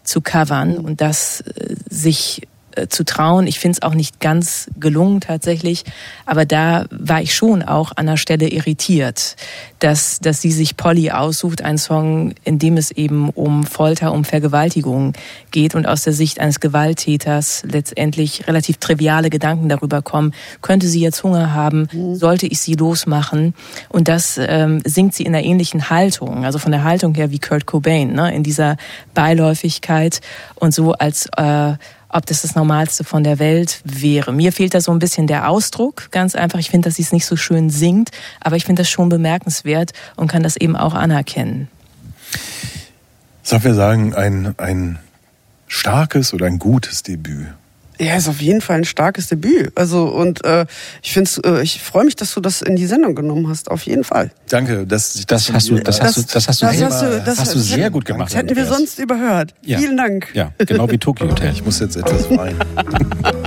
zu covern und das äh, sich äh, zu trauen. Ich finde es auch nicht ganz gelungen tatsächlich, aber da war ich schon auch an der Stelle irritiert, dass, dass sie sich Polly aussucht, ein Song, in dem es eben um Folter, um Vergewaltigung geht und aus der Sicht eines Gewalttäters letztendlich relativ triviale Gedanken darüber kommen, könnte sie jetzt Hunger haben, sollte ich sie losmachen und das ähm, singt sie in einer ähnlichen Haltung, also von der Haltung her wie Kurt Cobain, ne? in dieser Beiläufigkeit und so als äh, ob das das Normalste von der Welt wäre. Mir fehlt da so ein bisschen der Ausdruck, ganz einfach. Ich finde, dass sie es nicht so schön singt, aber ich finde das schon bemerkenswert und kann das eben auch anerkennen. Sollen wir sagen, ein, ein starkes oder ein gutes Debüt? Ja, ist auf jeden Fall ein starkes Debüt. Also und äh, ich finde, äh, ich freue mich, dass du das in die Sendung genommen hast. Auf jeden Fall. Danke, ich Das hast du, das hast du, das hast du, Das sehr, hast du, das, hast du das sehr gut gemacht. Das hätten wir sonst überhört. Ja. Vielen Dank. Ja, genau wie Tokyo Hotel. Ich muss jetzt etwas weinen.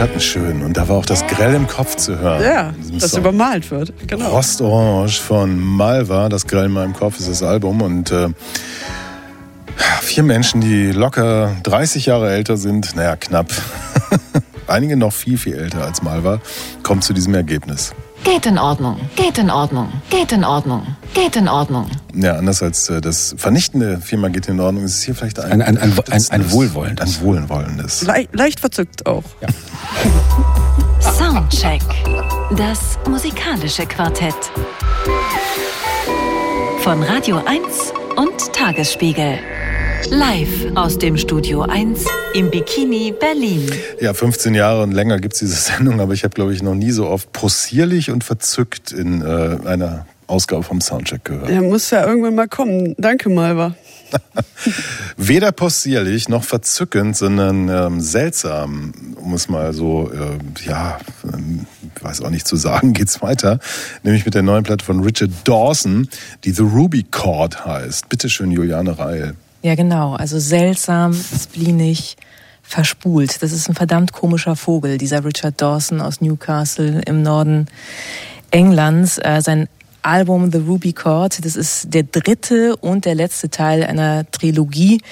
finde deinen Schatten schön und da war auch das Grell im Kopf zu hören. Ja, das Song. übermalt wird. Genau. Rostorange von Malva, das Grell in meinem Kopf ist das Album und äh, vier Menschen, die locker 30 Jahre älter sind, naja, knapp. Einige noch viel, viel älter als Malva, kommen zu diesem Ergebnis. Geht in Ordnung, geht in Ordnung, geht in Ordnung, geht in Ordnung. Ja, anders als äh, das vernichtende Firma geht in Ordnung, ist es hier vielleicht Ein- ein- ein- ein- ein wohlwollendes. Ein wohlwollendes. Le leicht verzückt auch. Soundcheck. Das musikalische Quartett. Von Radio 1 und Tagesspiegel. Live aus dem Studio 1 im Bikini Berlin. Ja, 15 Jahre und länger gibt's diese Sendung, aber ich habe, glaube ich, noch nie so oft possierlich und verzückt in äh, einer Ausgabe vom Soundcheck gehört. Er muss ja irgendwann mal kommen. Danke, Malva. Weder possierlich noch verzückend, sondern ähm, seltsam, um es mal so, äh, ja, weiß auch nicht zu sagen, geht's weiter. Nämlich mit der neuen Platte von Richard Dawson, die The Ruby Chord heißt. Bitte schön, Juliane Reil. Ja, genau. Also seltsam, spleenig, verspult. Das ist ein verdammt komischer Vogel, dieser Richard Dawson aus Newcastle im Norden Englands. Äh, sein Album The Ruby Chord, das ist der dritte und der letzte Teil einer Trilogie.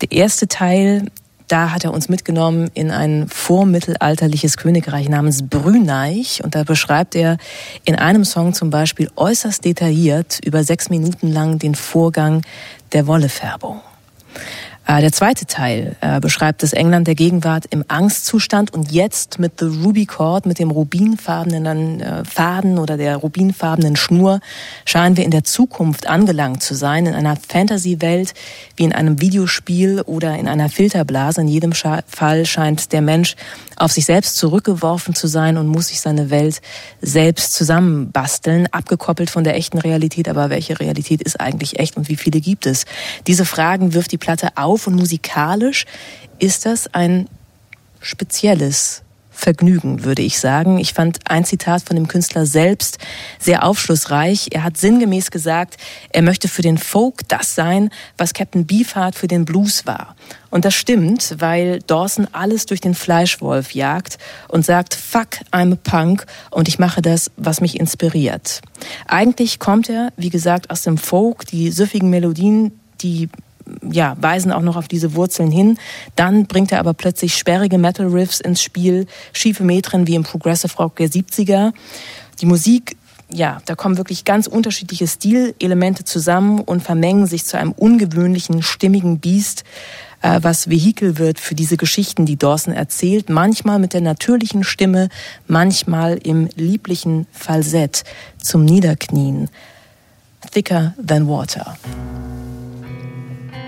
Der erste Teil, da hat er uns mitgenommen in ein vormittelalterliches Königreich namens Brüneich. Und da beschreibt er in einem Song zum Beispiel äußerst detailliert über sechs Minuten lang den Vorgang der Wollefärbung. Äh, Der zweite Teil äh, beschreibt das England der Gegenwart im Angstzustand und jetzt mit The Ruby Chord, mit dem rubinfarbenen äh, Faden oder der rubinfarbenen Schnur, scheinen wir in der Zukunft angelangt zu sein, in einer Fantasy-Welt wie in einem Videospiel oder in einer Filterblase. In jedem Fall scheint der Mensch auf sich selbst zurückgeworfen zu sein und muss sich seine Welt selbst zusammenbasteln, abgekoppelt von der echten Realität. Aber welche Realität ist eigentlich echt und wie viele gibt es? Diese Fragen wirft die Platte auf und musikalisch ist das ein spezielles Vergnügen, würde ich sagen. Ich fand ein Zitat von dem Künstler selbst sehr aufschlussreich. Er hat sinngemäß gesagt, er möchte für den Folk das sein, was Captain Beefheart für den Blues war. Und das stimmt, weil Dawson alles durch den Fleischwolf jagt und sagt, fuck, I'm a punk und ich mache das, was mich inspiriert. Eigentlich kommt er, wie gesagt, aus dem Folk, die süffigen Melodien, die ja, weisen auch noch auf diese Wurzeln hin. Dann bringt er aber plötzlich sperrige Metal Riffs ins Spiel, schiefe Metren wie im Progressive Rock der 70er. Die Musik ja, da kommen wirklich ganz unterschiedliche Stilelemente zusammen und vermengen sich zu einem ungewöhnlichen, stimmigen Biest, äh, was Vehikel wird für diese Geschichten, die Dawson erzählt. Manchmal mit der natürlichen Stimme, manchmal im lieblichen Falsett zum Niederknien. Thicker than water.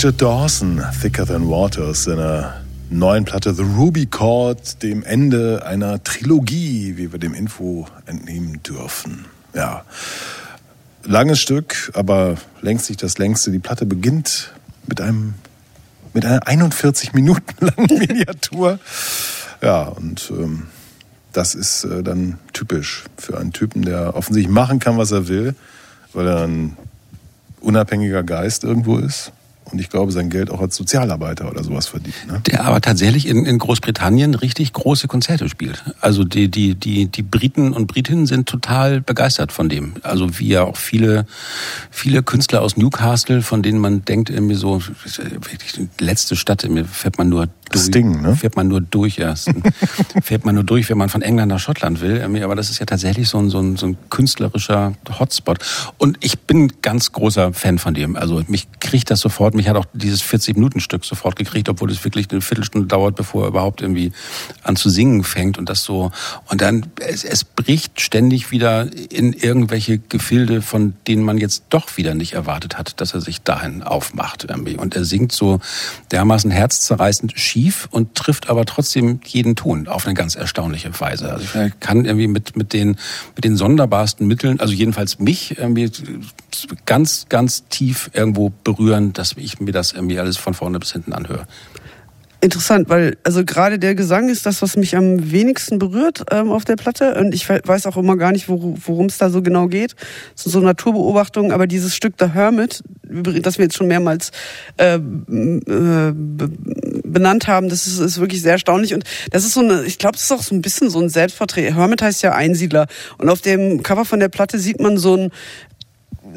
Richard Dawson, Thicker Than Water, aus seiner neuen Platte The Ruby Chord, dem Ende einer Trilogie, wie wir dem Info entnehmen dürfen. Ja, langes Stück, aber längst nicht das längste. Die Platte beginnt mit einem mit einer 41 Minuten langen Miniatur. Ja, und ähm, das ist äh, dann typisch für einen Typen, der offensichtlich machen kann, was er will, weil er ein unabhängiger Geist irgendwo ist. Und ich glaube, sein Geld auch als Sozialarbeiter oder sowas verdient. Ne? Der aber tatsächlich in, in Großbritannien richtig große Konzerte spielt. Also die, die, die, die Briten und Britinnen sind total begeistert von dem. Also wie ja auch viele, viele Künstler aus Newcastle, von denen man denkt, irgendwie so, wirklich die letzte Stadt, mir fährt man nur durch, Sting, ne? fährt man nur durch erst. fährt man nur durch, wenn man von England nach Schottland will. Aber das ist ja tatsächlich so ein, so ein, so ein künstlerischer Hotspot. Und ich bin ein ganz großer Fan von dem. Also mich kriegt das sofort, mich hat auch dieses 40-Minuten-Stück sofort gekriegt, obwohl es wirklich eine Viertelstunde dauert, bevor er überhaupt irgendwie an zu singen fängt und das so. Und dann, es, es bricht ständig wieder in irgendwelche Gefilde, von denen man jetzt doch wieder nicht erwartet hat, dass er sich dahin aufmacht irgendwie. Und er singt so dermaßen herzzerreißend schief und trifft aber trotzdem jeden Ton auf eine ganz erstaunliche Weise. Also ich kann irgendwie mit, mit den, mit den sonderbarsten Mitteln, also jedenfalls mich irgendwie ganz, ganz tief irgendwo berühren, dass ich mir das irgendwie alles von vorne bis hinten anhöre. Interessant, weil also gerade der Gesang ist das, was mich am wenigsten berührt ähm, auf der Platte. Und ich we- weiß auch immer gar nicht, wor- worum es da so genau geht. So, so Naturbeobachtung, aber dieses Stück The Hermit, das wir jetzt schon mehrmals äh, m- äh, be- benannt haben, das ist, ist wirklich sehr erstaunlich. Und das ist so eine, ich glaube, das ist auch so ein bisschen so ein Selbstporträt. Hermit heißt ja Einsiedler. Und auf dem Cover von der Platte sieht man so ein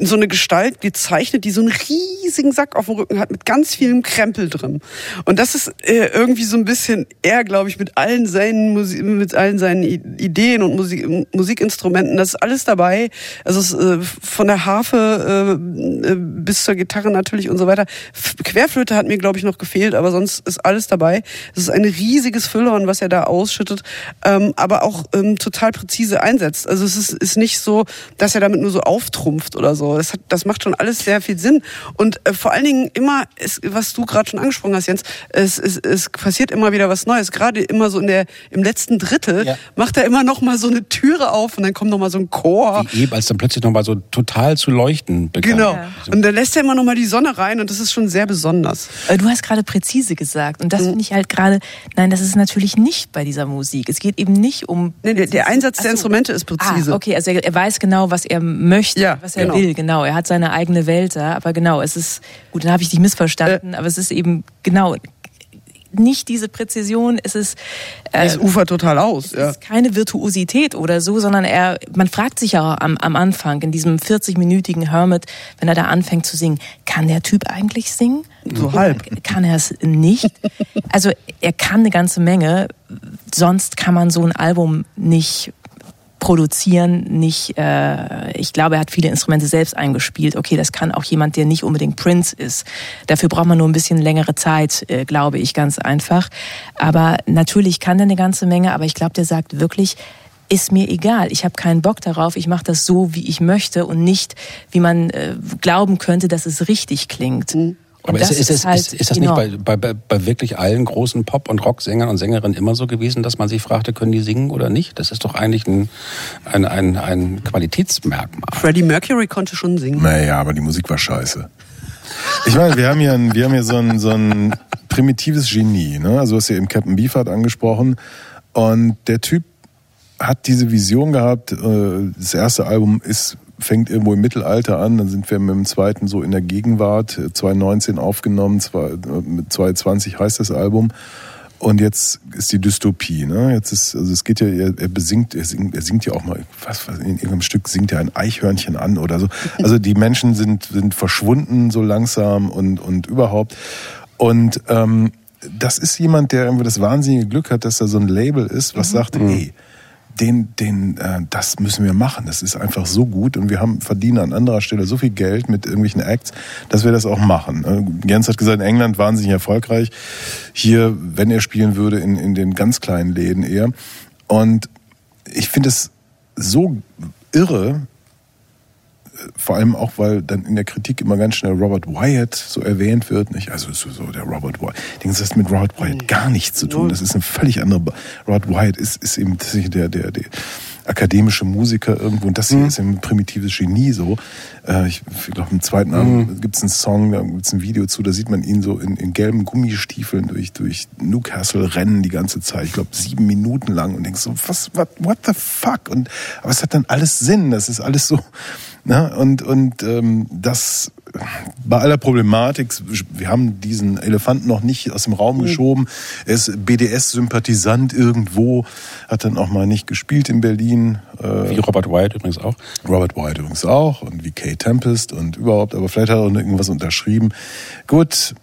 so eine Gestalt gezeichnet, die so einen riesigen Sack auf dem Rücken hat mit ganz vielem Krempel drin. Und das ist äh, irgendwie so ein bisschen er, glaube ich, mit allen seinen Musi mit allen seinen I Ideen und Musik Musikinstrumenten. Das ist alles dabei. Also es, äh, von der Harfe äh, äh, bis zur Gitarre natürlich und so weiter. F Querflöte hat mir, glaube ich, noch gefehlt, aber sonst ist alles dabei. Es ist ein riesiges Füllhorn, was er da ausschüttet, ähm, aber auch ähm, total präzise einsetzt. Also es ist, ist nicht so, dass er damit nur so auftrumpft oder so. Das, hat, das macht schon alles sehr viel Sinn. Und äh, vor allen Dingen immer, ist, was du gerade schon angesprochen hast, Jens, es, es, es passiert immer wieder was Neues. Gerade immer so in der im letzten Drittel Ja. macht er immer noch mal so eine Türe auf und dann kommt noch mal so ein Chor. Wie eben, als dann plötzlich nochmal so total zu leuchten begann. Genau. Und dann lässt er immer noch mal die Sonne rein und das ist schon sehr besonders. Äh, Du hast gerade präzise gesagt. Und das Mhm. finde ich halt gerade, nein, das ist natürlich nicht bei dieser Musik. Es geht eben nicht um. Nee, der, der Einsatz der Ach so. Instrumente ist präzise. Ah, okay, also er, er weiß genau, was er möchte, Ja, was er genau. will, genau. Er hat seine eigene Welt da, aber genau, es ist, gut, dann habe ich dich missverstanden, Äh. aber es ist eben, genau, nicht diese Präzision, es ist, äh, Es ufert total aus. es Ja. ist keine Virtuosität oder so, sondern er, man fragt sich ja am, am Anfang, in diesem 40-minütigen Hermit, wenn er da anfängt zu singen, kann der Typ eigentlich singen? So Oder halb. Kann er es nicht? Also er kann eine ganze Menge, sonst kann man so ein Album nicht produzieren, nicht, äh, ich glaube, er hat viele Instrumente selbst eingespielt. Okay, das kann auch jemand, der nicht unbedingt Prince ist. Dafür braucht man nur ein bisschen längere Zeit, äh, glaube ich, ganz einfach. Aber natürlich kann der eine ganze Menge, aber ich glaube, der sagt wirklich, ist mir egal. Ich habe keinen Bock darauf. Ich mache das so, wie ich möchte und nicht, wie man äh, glauben könnte, dass es richtig klingt. Und Aber ist, das ist, ist, halt ist, ist das nicht bei, bei, bei wirklich allen großen Pop- und Rocksängern und Sängerinnen immer so gewesen, dass man sich fragte, können die singen oder nicht? Das ist doch eigentlich ein, ein, ein, ein Qualitätsmerkmal. Freddie Mercury konnte schon singen. Naja, aber die Musik war scheiße. Ich meine, wir haben hier, ein, wir haben hier so, ein, so ein primitives Genie. Ne? Also du hast ja eben Captain Beefheart angesprochen. Und der Typ hat diese Vision gehabt, äh, das erste Album ist, fängt irgendwo im Mittelalter an, dann sind wir mit dem zweiten so in der Gegenwart, äh, 2019 aufgenommen, zwei- äh, mit 2020 heißt das Album. Und jetzt ist die Dystopie, ne? Jetzt ist, also es geht ja, er, er besingt, er singt, er singt ja auch mal, was, was in irgendeinem Stück singt er ein Eichhörnchen an oder so. Also die Menschen sind, sind verschwunden so langsam und, und überhaupt. Und ähm, das ist jemand, der irgendwie das wahnsinnige Glück hat, dass da so ein Label ist, was sagt, ey, den, den, äh, das müssen wir machen. Das ist einfach so gut und wir haben verdienen an anderer Stelle so viel Geld mit irgendwelchen Acts, dass wir das auch machen. Äh, Jens hat gesagt, in England wahnsinnig erfolgreich. Hier, wenn er spielen würde, in, in den ganz kleinen Läden eher. Und ich finde es so irre, vor allem auch, weil dann in der Kritik immer ganz schnell Robert Wyatt so erwähnt wird, nicht? Also so, so der Robert Wyatt. Das hat mit Robert Wyatt gar nichts zu tun. Das ist eine völlig andere. Robert Wyatt ist, ist eben der, der, der akademische Musiker irgendwo. Und das hier ist ein primitives Genie so. Äh, ich ich glaube, im zweiten Abend gibt's einen Song, da gibt's ein Video zu, da sieht man ihn so in, in gelben Gummistiefeln durch, durch Newcastle rennen die ganze Zeit. Ich glaube, sieben Minuten lang und denkst so, was, what, what the fuck? Und, aber es hat dann alles Sinn. Das ist alles so, ne? Und, und ähm, das bei aller Problematik, wir haben diesen Elefanten noch nicht aus dem Raum geschoben. Er ist BDS-Sympathisant irgendwo, hat dann auch mal nicht gespielt in Berlin. Äh, Wie Robert Wyatt übrigens auch. Robert Wyatt übrigens auch und wie Kay Tempest und überhaupt, aber vielleicht hat er auch irgendwas unterschrieben. Gut,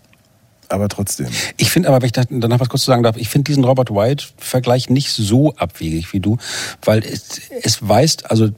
aber trotzdem. Ich finde aber, wenn ich da- danach was kurz zu sagen darf, ich finde diesen Robert White-Vergleich nicht so abwegig wie du, weil es, es weist, also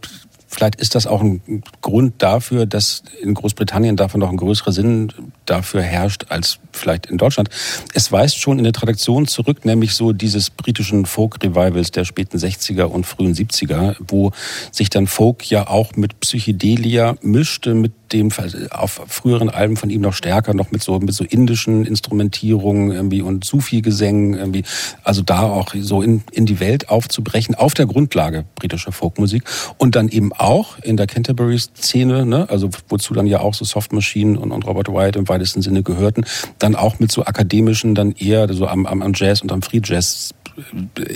vielleicht ist das auch ein Grund dafür, dass in Großbritannien davon noch ein größerer Sinn dafür herrscht als vielleicht in Deutschland. Es weist schon in eine Tradition zurück, nämlich so dieses britischen Folk-Revivals der späten 60er und frühen 70er, wo sich dann Folk ja auch mit Psychedelia mischte, mit dem auf früheren Alben von ihm noch stärker, noch mit so mit so indischen Instrumentierungen irgendwie und Sufi-Gesängen irgendwie, also da auch so in, in die Welt aufzubrechen auf der Grundlage britischer Folkmusik und dann eben auch in der Canterbury-Szene, ne, also wozu dann ja auch so Soft Machine und, und Robert Wyatt im weitesten Sinne gehörten, dann auch mit so akademischen, dann eher so am, am, am Jazz und am Free Jazz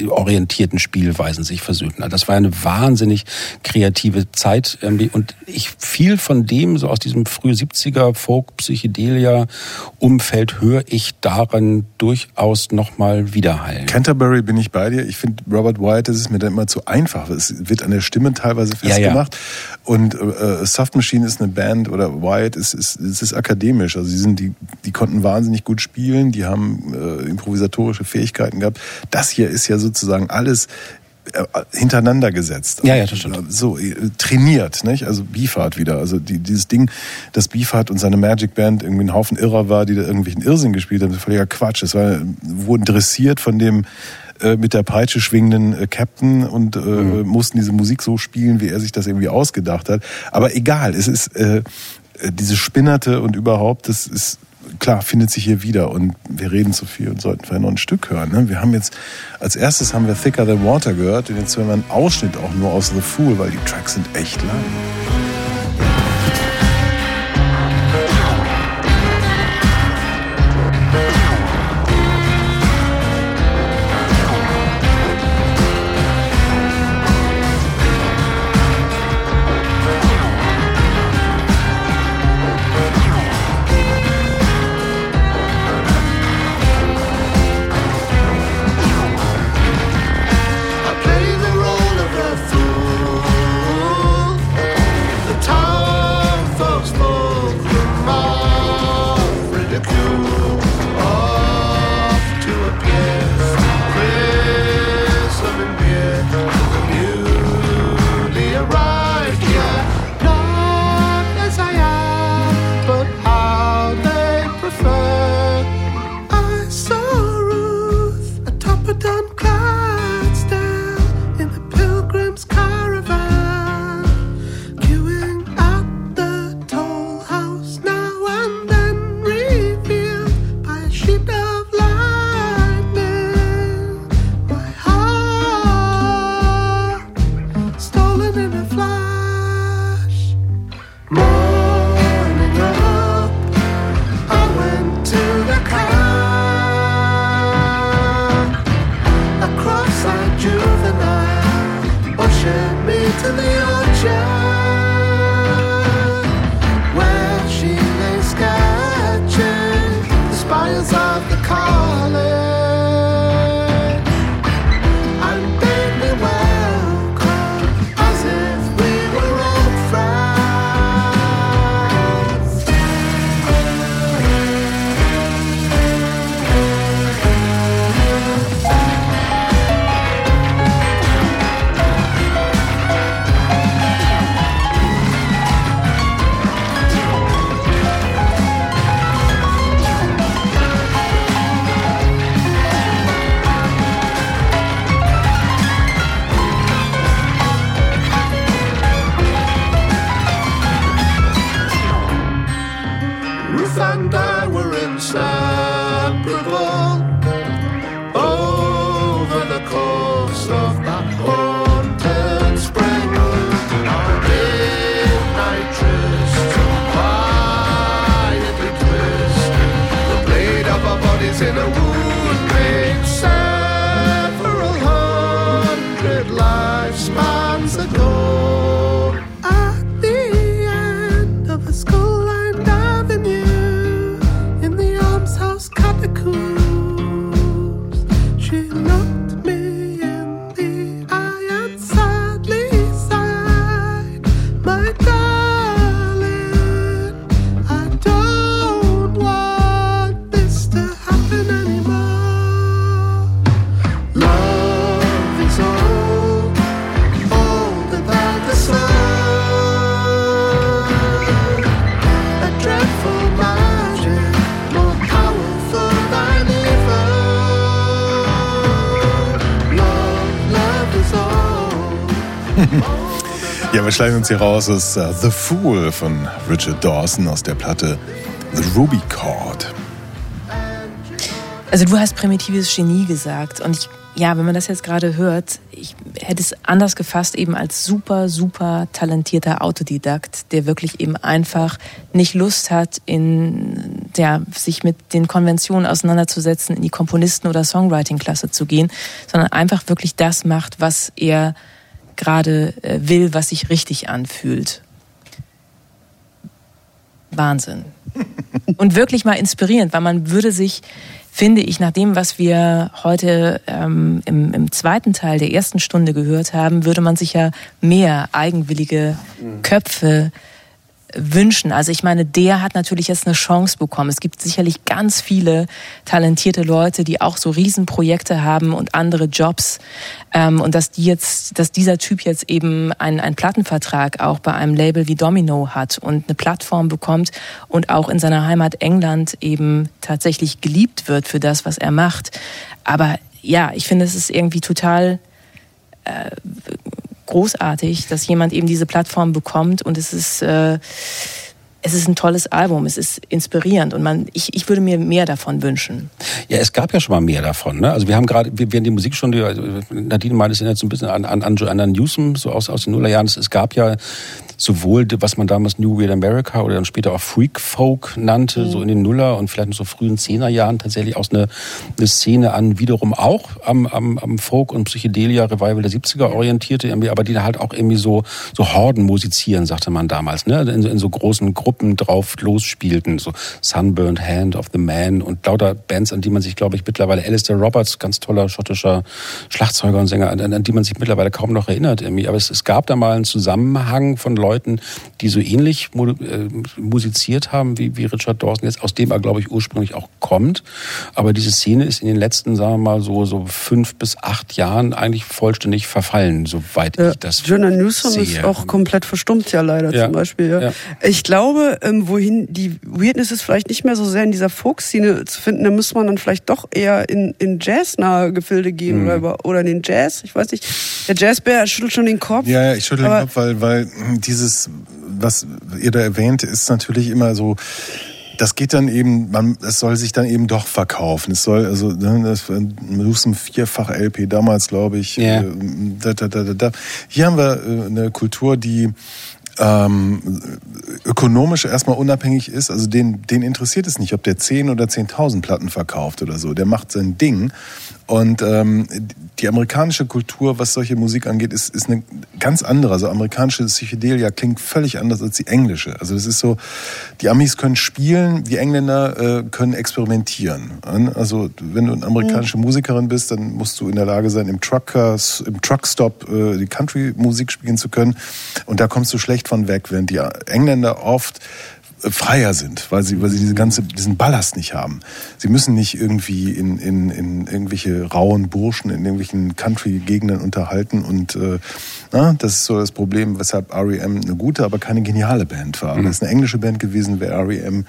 orientierten Spielweisen sich versöhnten. Also Das war eine wahnsinnig kreative Zeit irgendwie. und ich viel von dem so aus diesem früh 70er Folk Psychedelia Umfeld höre ich daran durchaus noch mal widerhallen. Canterbury bin ich bei dir. Ich finde Robert Wyatt, das ist mir dann immer zu einfach. Es wird an der Stimme teilweise Ja, ja. festgemacht. Und äh, Soft Machine ist eine Band oder Wyatt ist, ist, ist, ist akademisch. Also sie sind die, die konnten wahnsinnig gut spielen, die haben äh, improvisatorische Fähigkeiten gehabt. Das hier ist ja sozusagen alles äh, hintereinander gesetzt. Ja, ja, das stimmt. So äh, trainiert, nicht? Also Beefheart wieder. Also die, dieses Ding, dass Beefheart und seine Magic Band irgendwie ein Haufen Irrer war, die da irgendwelchen Irrsinn gespielt haben, das ist völliger Quatsch. Es war, wurden dressiert von dem äh, mit der Peitsche schwingenden äh, Captain und äh, mussten diese Musik so spielen, wie er sich das irgendwie ausgedacht hat. Aber egal, es ist äh, äh, diese Spinnerte und überhaupt, das ist klar, findet sich hier wieder und wir reden zu viel und sollten vielleicht noch ein Stück hören. Ne? Wir haben jetzt, als erstes haben wir Thicker Than Water gehört und jetzt hören wir einen Ausschnitt auch nur aus The Fool, weil die Tracks sind echt lang. Schleichen uns hier raus aus äh, The Fool von Richard Dawson aus der Platte The Ruby Chord. Also du hast primitives Genie gesagt und ich, ja, wenn man das jetzt gerade hört, ich hätte es anders gefasst eben als super, super talentierter Autodidakt, der wirklich eben einfach nicht Lust hat, in, ja, sich mit den Konventionen auseinanderzusetzen, in die Komponisten- oder Songwriting-Klasse zu gehen, sondern einfach wirklich das macht, was er gerade äh, will, was sich richtig anfühlt. Wahnsinn. Und wirklich mal inspirierend, weil man würde sich, finde ich, nach dem, was wir heute ähm, im, im zweiten Teil der ersten Stunde gehört haben, würde man sich ja mehr eigenwillige Köpfe wünschen. Also ich meine, der hat natürlich jetzt eine Chance bekommen. Es gibt sicherlich ganz viele talentierte Leute, die auch so Riesenprojekte haben und andere Jobs. Ähm, und dass die jetzt, dass dieser Typ jetzt eben einen, einen Plattenvertrag auch bei einem Label wie Domino hat und eine Plattform bekommt und auch in seiner Heimat England eben tatsächlich geliebt wird für das, was er macht. Aber ja, ich finde, es ist irgendwie total äh, großartig, dass jemand eben diese Plattform bekommt und es ist, äh, es ist ein tolles Album, es ist inspirierend und man, ich, ich würde mir mehr davon wünschen. Ja, es gab ja schon mal mehr davon. Ne? Also wir haben gerade, haben die Musik schon, Nadine meinte es jetzt so ein bisschen an, an, an Joanna Newsom, so aus, aus den Nullerjahren. Es, es gab ja sowohl, was man damals New Weird America oder dann später auch Freak Folk nannte, Mhm. so in den Nuller und vielleicht noch so frühen Zehnerjahren tatsächlich aus eine, eine Szene an, wiederum auch am, am, am Folk- und Psychedelia-Revival der 70er orientierte, irgendwie, aber die da halt auch irgendwie so, so Horden musizieren, sagte man damals, ne? in, so- in so großen Gruppen drauf losspielten, so Sunburned Hand of the Man und lauter Bands, an die man sich, glaube ich, mittlerweile, Alistair Roberts, ganz toller schottischer Schlagzeuger und Sänger, an, an die man sich mittlerweile kaum noch erinnert irgendwie. Aber es, es gab da mal einen Zusammenhang von Leuten, die so ähnlich mu äh, musiziert haben wie, wie Richard Dawson jetzt, aus dem er, glaube ich, ursprünglich auch kommt. Aber diese Szene ist in den letzten, sagen wir mal, so, so fünf bis acht Jahren eigentlich vollständig verfallen, soweit ich das Jonah Newsom sehe. ist auch komplett verstummt ja leider Ja. zum Beispiel. Ja. Ja. Ich glaube, ähm, wohin die Weirdness ist vielleicht nicht mehr so sehr in dieser Folk-Szene zu finden, da müsste man dann vielleicht doch eher in, in jazznahe Gefilde gehen Mhm. oder, oder in den Jazz. Ich weiß nicht. Der Jazzbär schüttelt schon den Kopf. Ja, ja, ich schüttel den Kopf, weil, weil hm, dieses, was ihr da erwähnt, ist natürlich immer so, das geht dann eben, man, es soll sich dann eben doch verkaufen. Es soll, also, ne, das war ein vierfach LP damals, glaube ich. Ja. Äh, Da, da, da, da, da. Hier haben wir äh, eine Kultur, die ähm, ökonomisch erstmal unabhängig ist. Also den, den interessiert es nicht, ob der 10 oder 10.000 Platten verkauft oder so. Der macht sein Ding. Und ähm, die amerikanische Kultur, was solche Musik angeht, ist, ist eine ganz andere. Also amerikanische Psychedelia klingt völlig anders als die englische. Also das ist so, die Amis können spielen, die Engländer äh, können experimentieren. Also wenn du eine amerikanische Musikerin bist, dann musst du in der Lage sein, im Trucker, im Truckstop äh, die Country-Musik spielen zu können. Und da kommst du schlecht von weg, während die Engländer oft äh, freier sind, weil sie, weil sie diese ganze, diesen Ballast nicht haben. Sie müssen nicht irgendwie in, in, in irgendwelche rauen Burschen in irgendwelchen Country-Gegenden unterhalten und äh, na, das ist so das Problem, weshalb R.E.M. eine gute, aber keine geniale Band war. Wenn es eine englische Band gewesen wäre, R.E.M.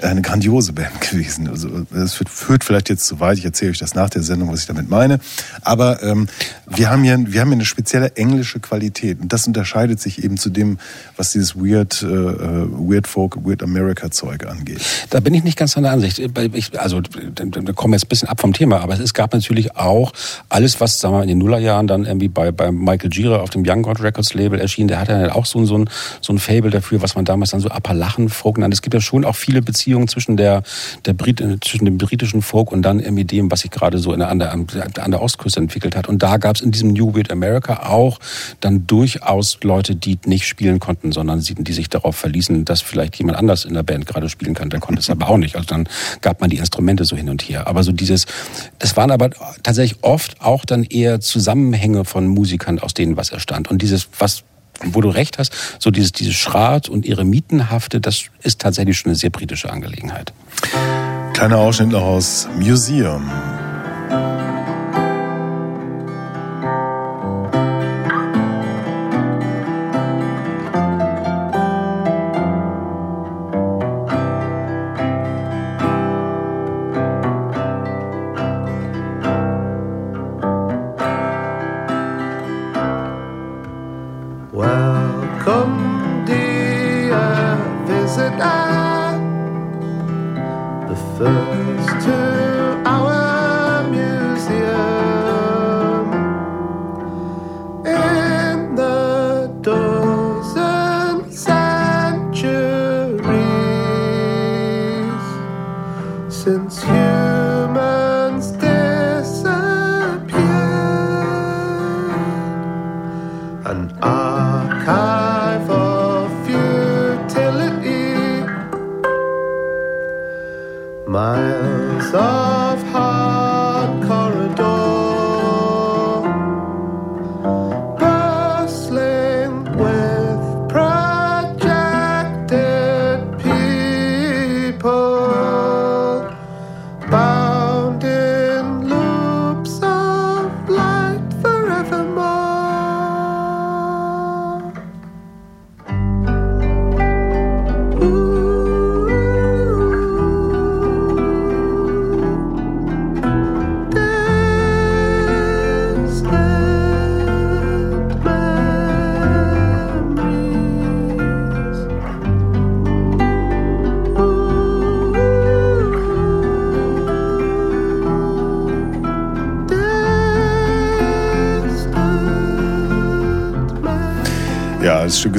eine grandiose Band gewesen. Also das führt, führt vielleicht jetzt zu weit. Ich erzähle euch das nach der Sendung, was ich damit meine. Aber ähm, wir haben hier, wir haben hier eine spezielle englische Qualität und das unterscheidet sich eben zu dem, was dieses Weird, äh, Weird Folk, Weird Weird America Zeug angeht. Da bin ich nicht ganz an der Ansicht. Ich, also, da kommen wir jetzt ein bisschen ab vom Thema, aber es gab natürlich auch alles, was, sagen wir in den Nullerjahren dann irgendwie bei, bei Michael Gira auf dem Young God Records Label erschien. Der hatte ja auch so, ein- so, ein, so ein Fable dafür, was man damals dann so Appalachen-Folk nannte. Es gibt ja schon auch viele Beziehungen zwischen der, der Brit, äh, zwischen dem britischen Folk und dann irgendwie dem, was sich gerade so in der, an, der, an der Ostküste entwickelt hat. Und da gab es in diesem New Weird America auch dann durchaus Leute, die nicht spielen konnten, sondern die sich darauf verließen, dass vielleicht jemand anders in der Band gerade spielen kann. Der konnte es aber auch nicht. Also dann gab man die Instrumente so hin und her. Aber so dieses, es waren aber tatsächlich oft auch dann eher Zusammenhänge von Musikern, aus denen was erstand. Und dieses, was wo du recht hast, so dieses, dieses Schrat und ihre Mietenhafte, das ist tatsächlich schon eine sehr britische Angelegenheit. Kleiner Ausschnitt noch aus Museum.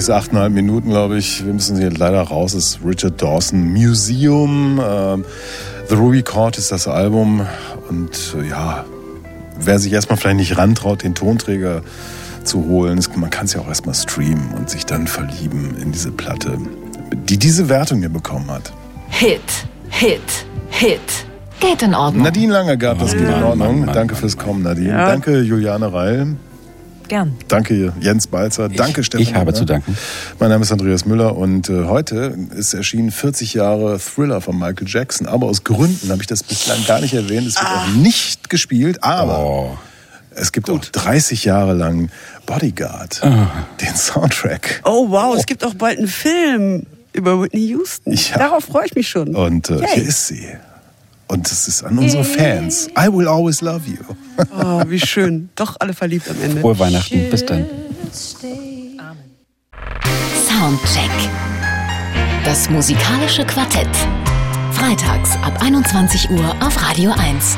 Das ist achteinhalb Minuten, glaube ich. Wir müssen hier leider raus. Es ist Richard Dawson Museum. Ähm, The Ruby Court ist das Album. Und äh, ja, wer sich erstmal vielleicht nicht rantraut, den Tonträger zu holen, ist, man kann es ja auch erstmal streamen und sich dann verlieben in diese Platte, die diese Wertung hier bekommen hat. Hit, Hit, Hit. Geht in Ordnung. Nadine Lange gab das geht in Ordnung. Danke fürs Kommen, Nadine. Ja. Danke, Juliane Reil. Gern. Danke, Jens Balzer. Danke, Stefan. Ich habe Müller. zu danken. Mein Name ist Andreas Müller und äh, heute ist erschienen 40 Jahre Thriller von Michael Jackson. Aber aus Gründen habe ich das bislang gar nicht erwähnt. Es wird auch nicht gespielt, aber Oh. es gibt auch 30 Jahre lang Bodyguard, Ah. den Soundtrack. Oh wow, es gibt auch bald einen Film über Whitney Houston. Ja. Darauf freue ich mich schon. Und äh, hier ist sie. Und das ist an unsere Fans. I will always love you. Oh, wie schön. Doch alle verliebt am Ende. Frohe Weihnachten. Bis dann. Soundcheck. Das musikalische Quartett. Freitags ab 21 Uhr auf Radio 1.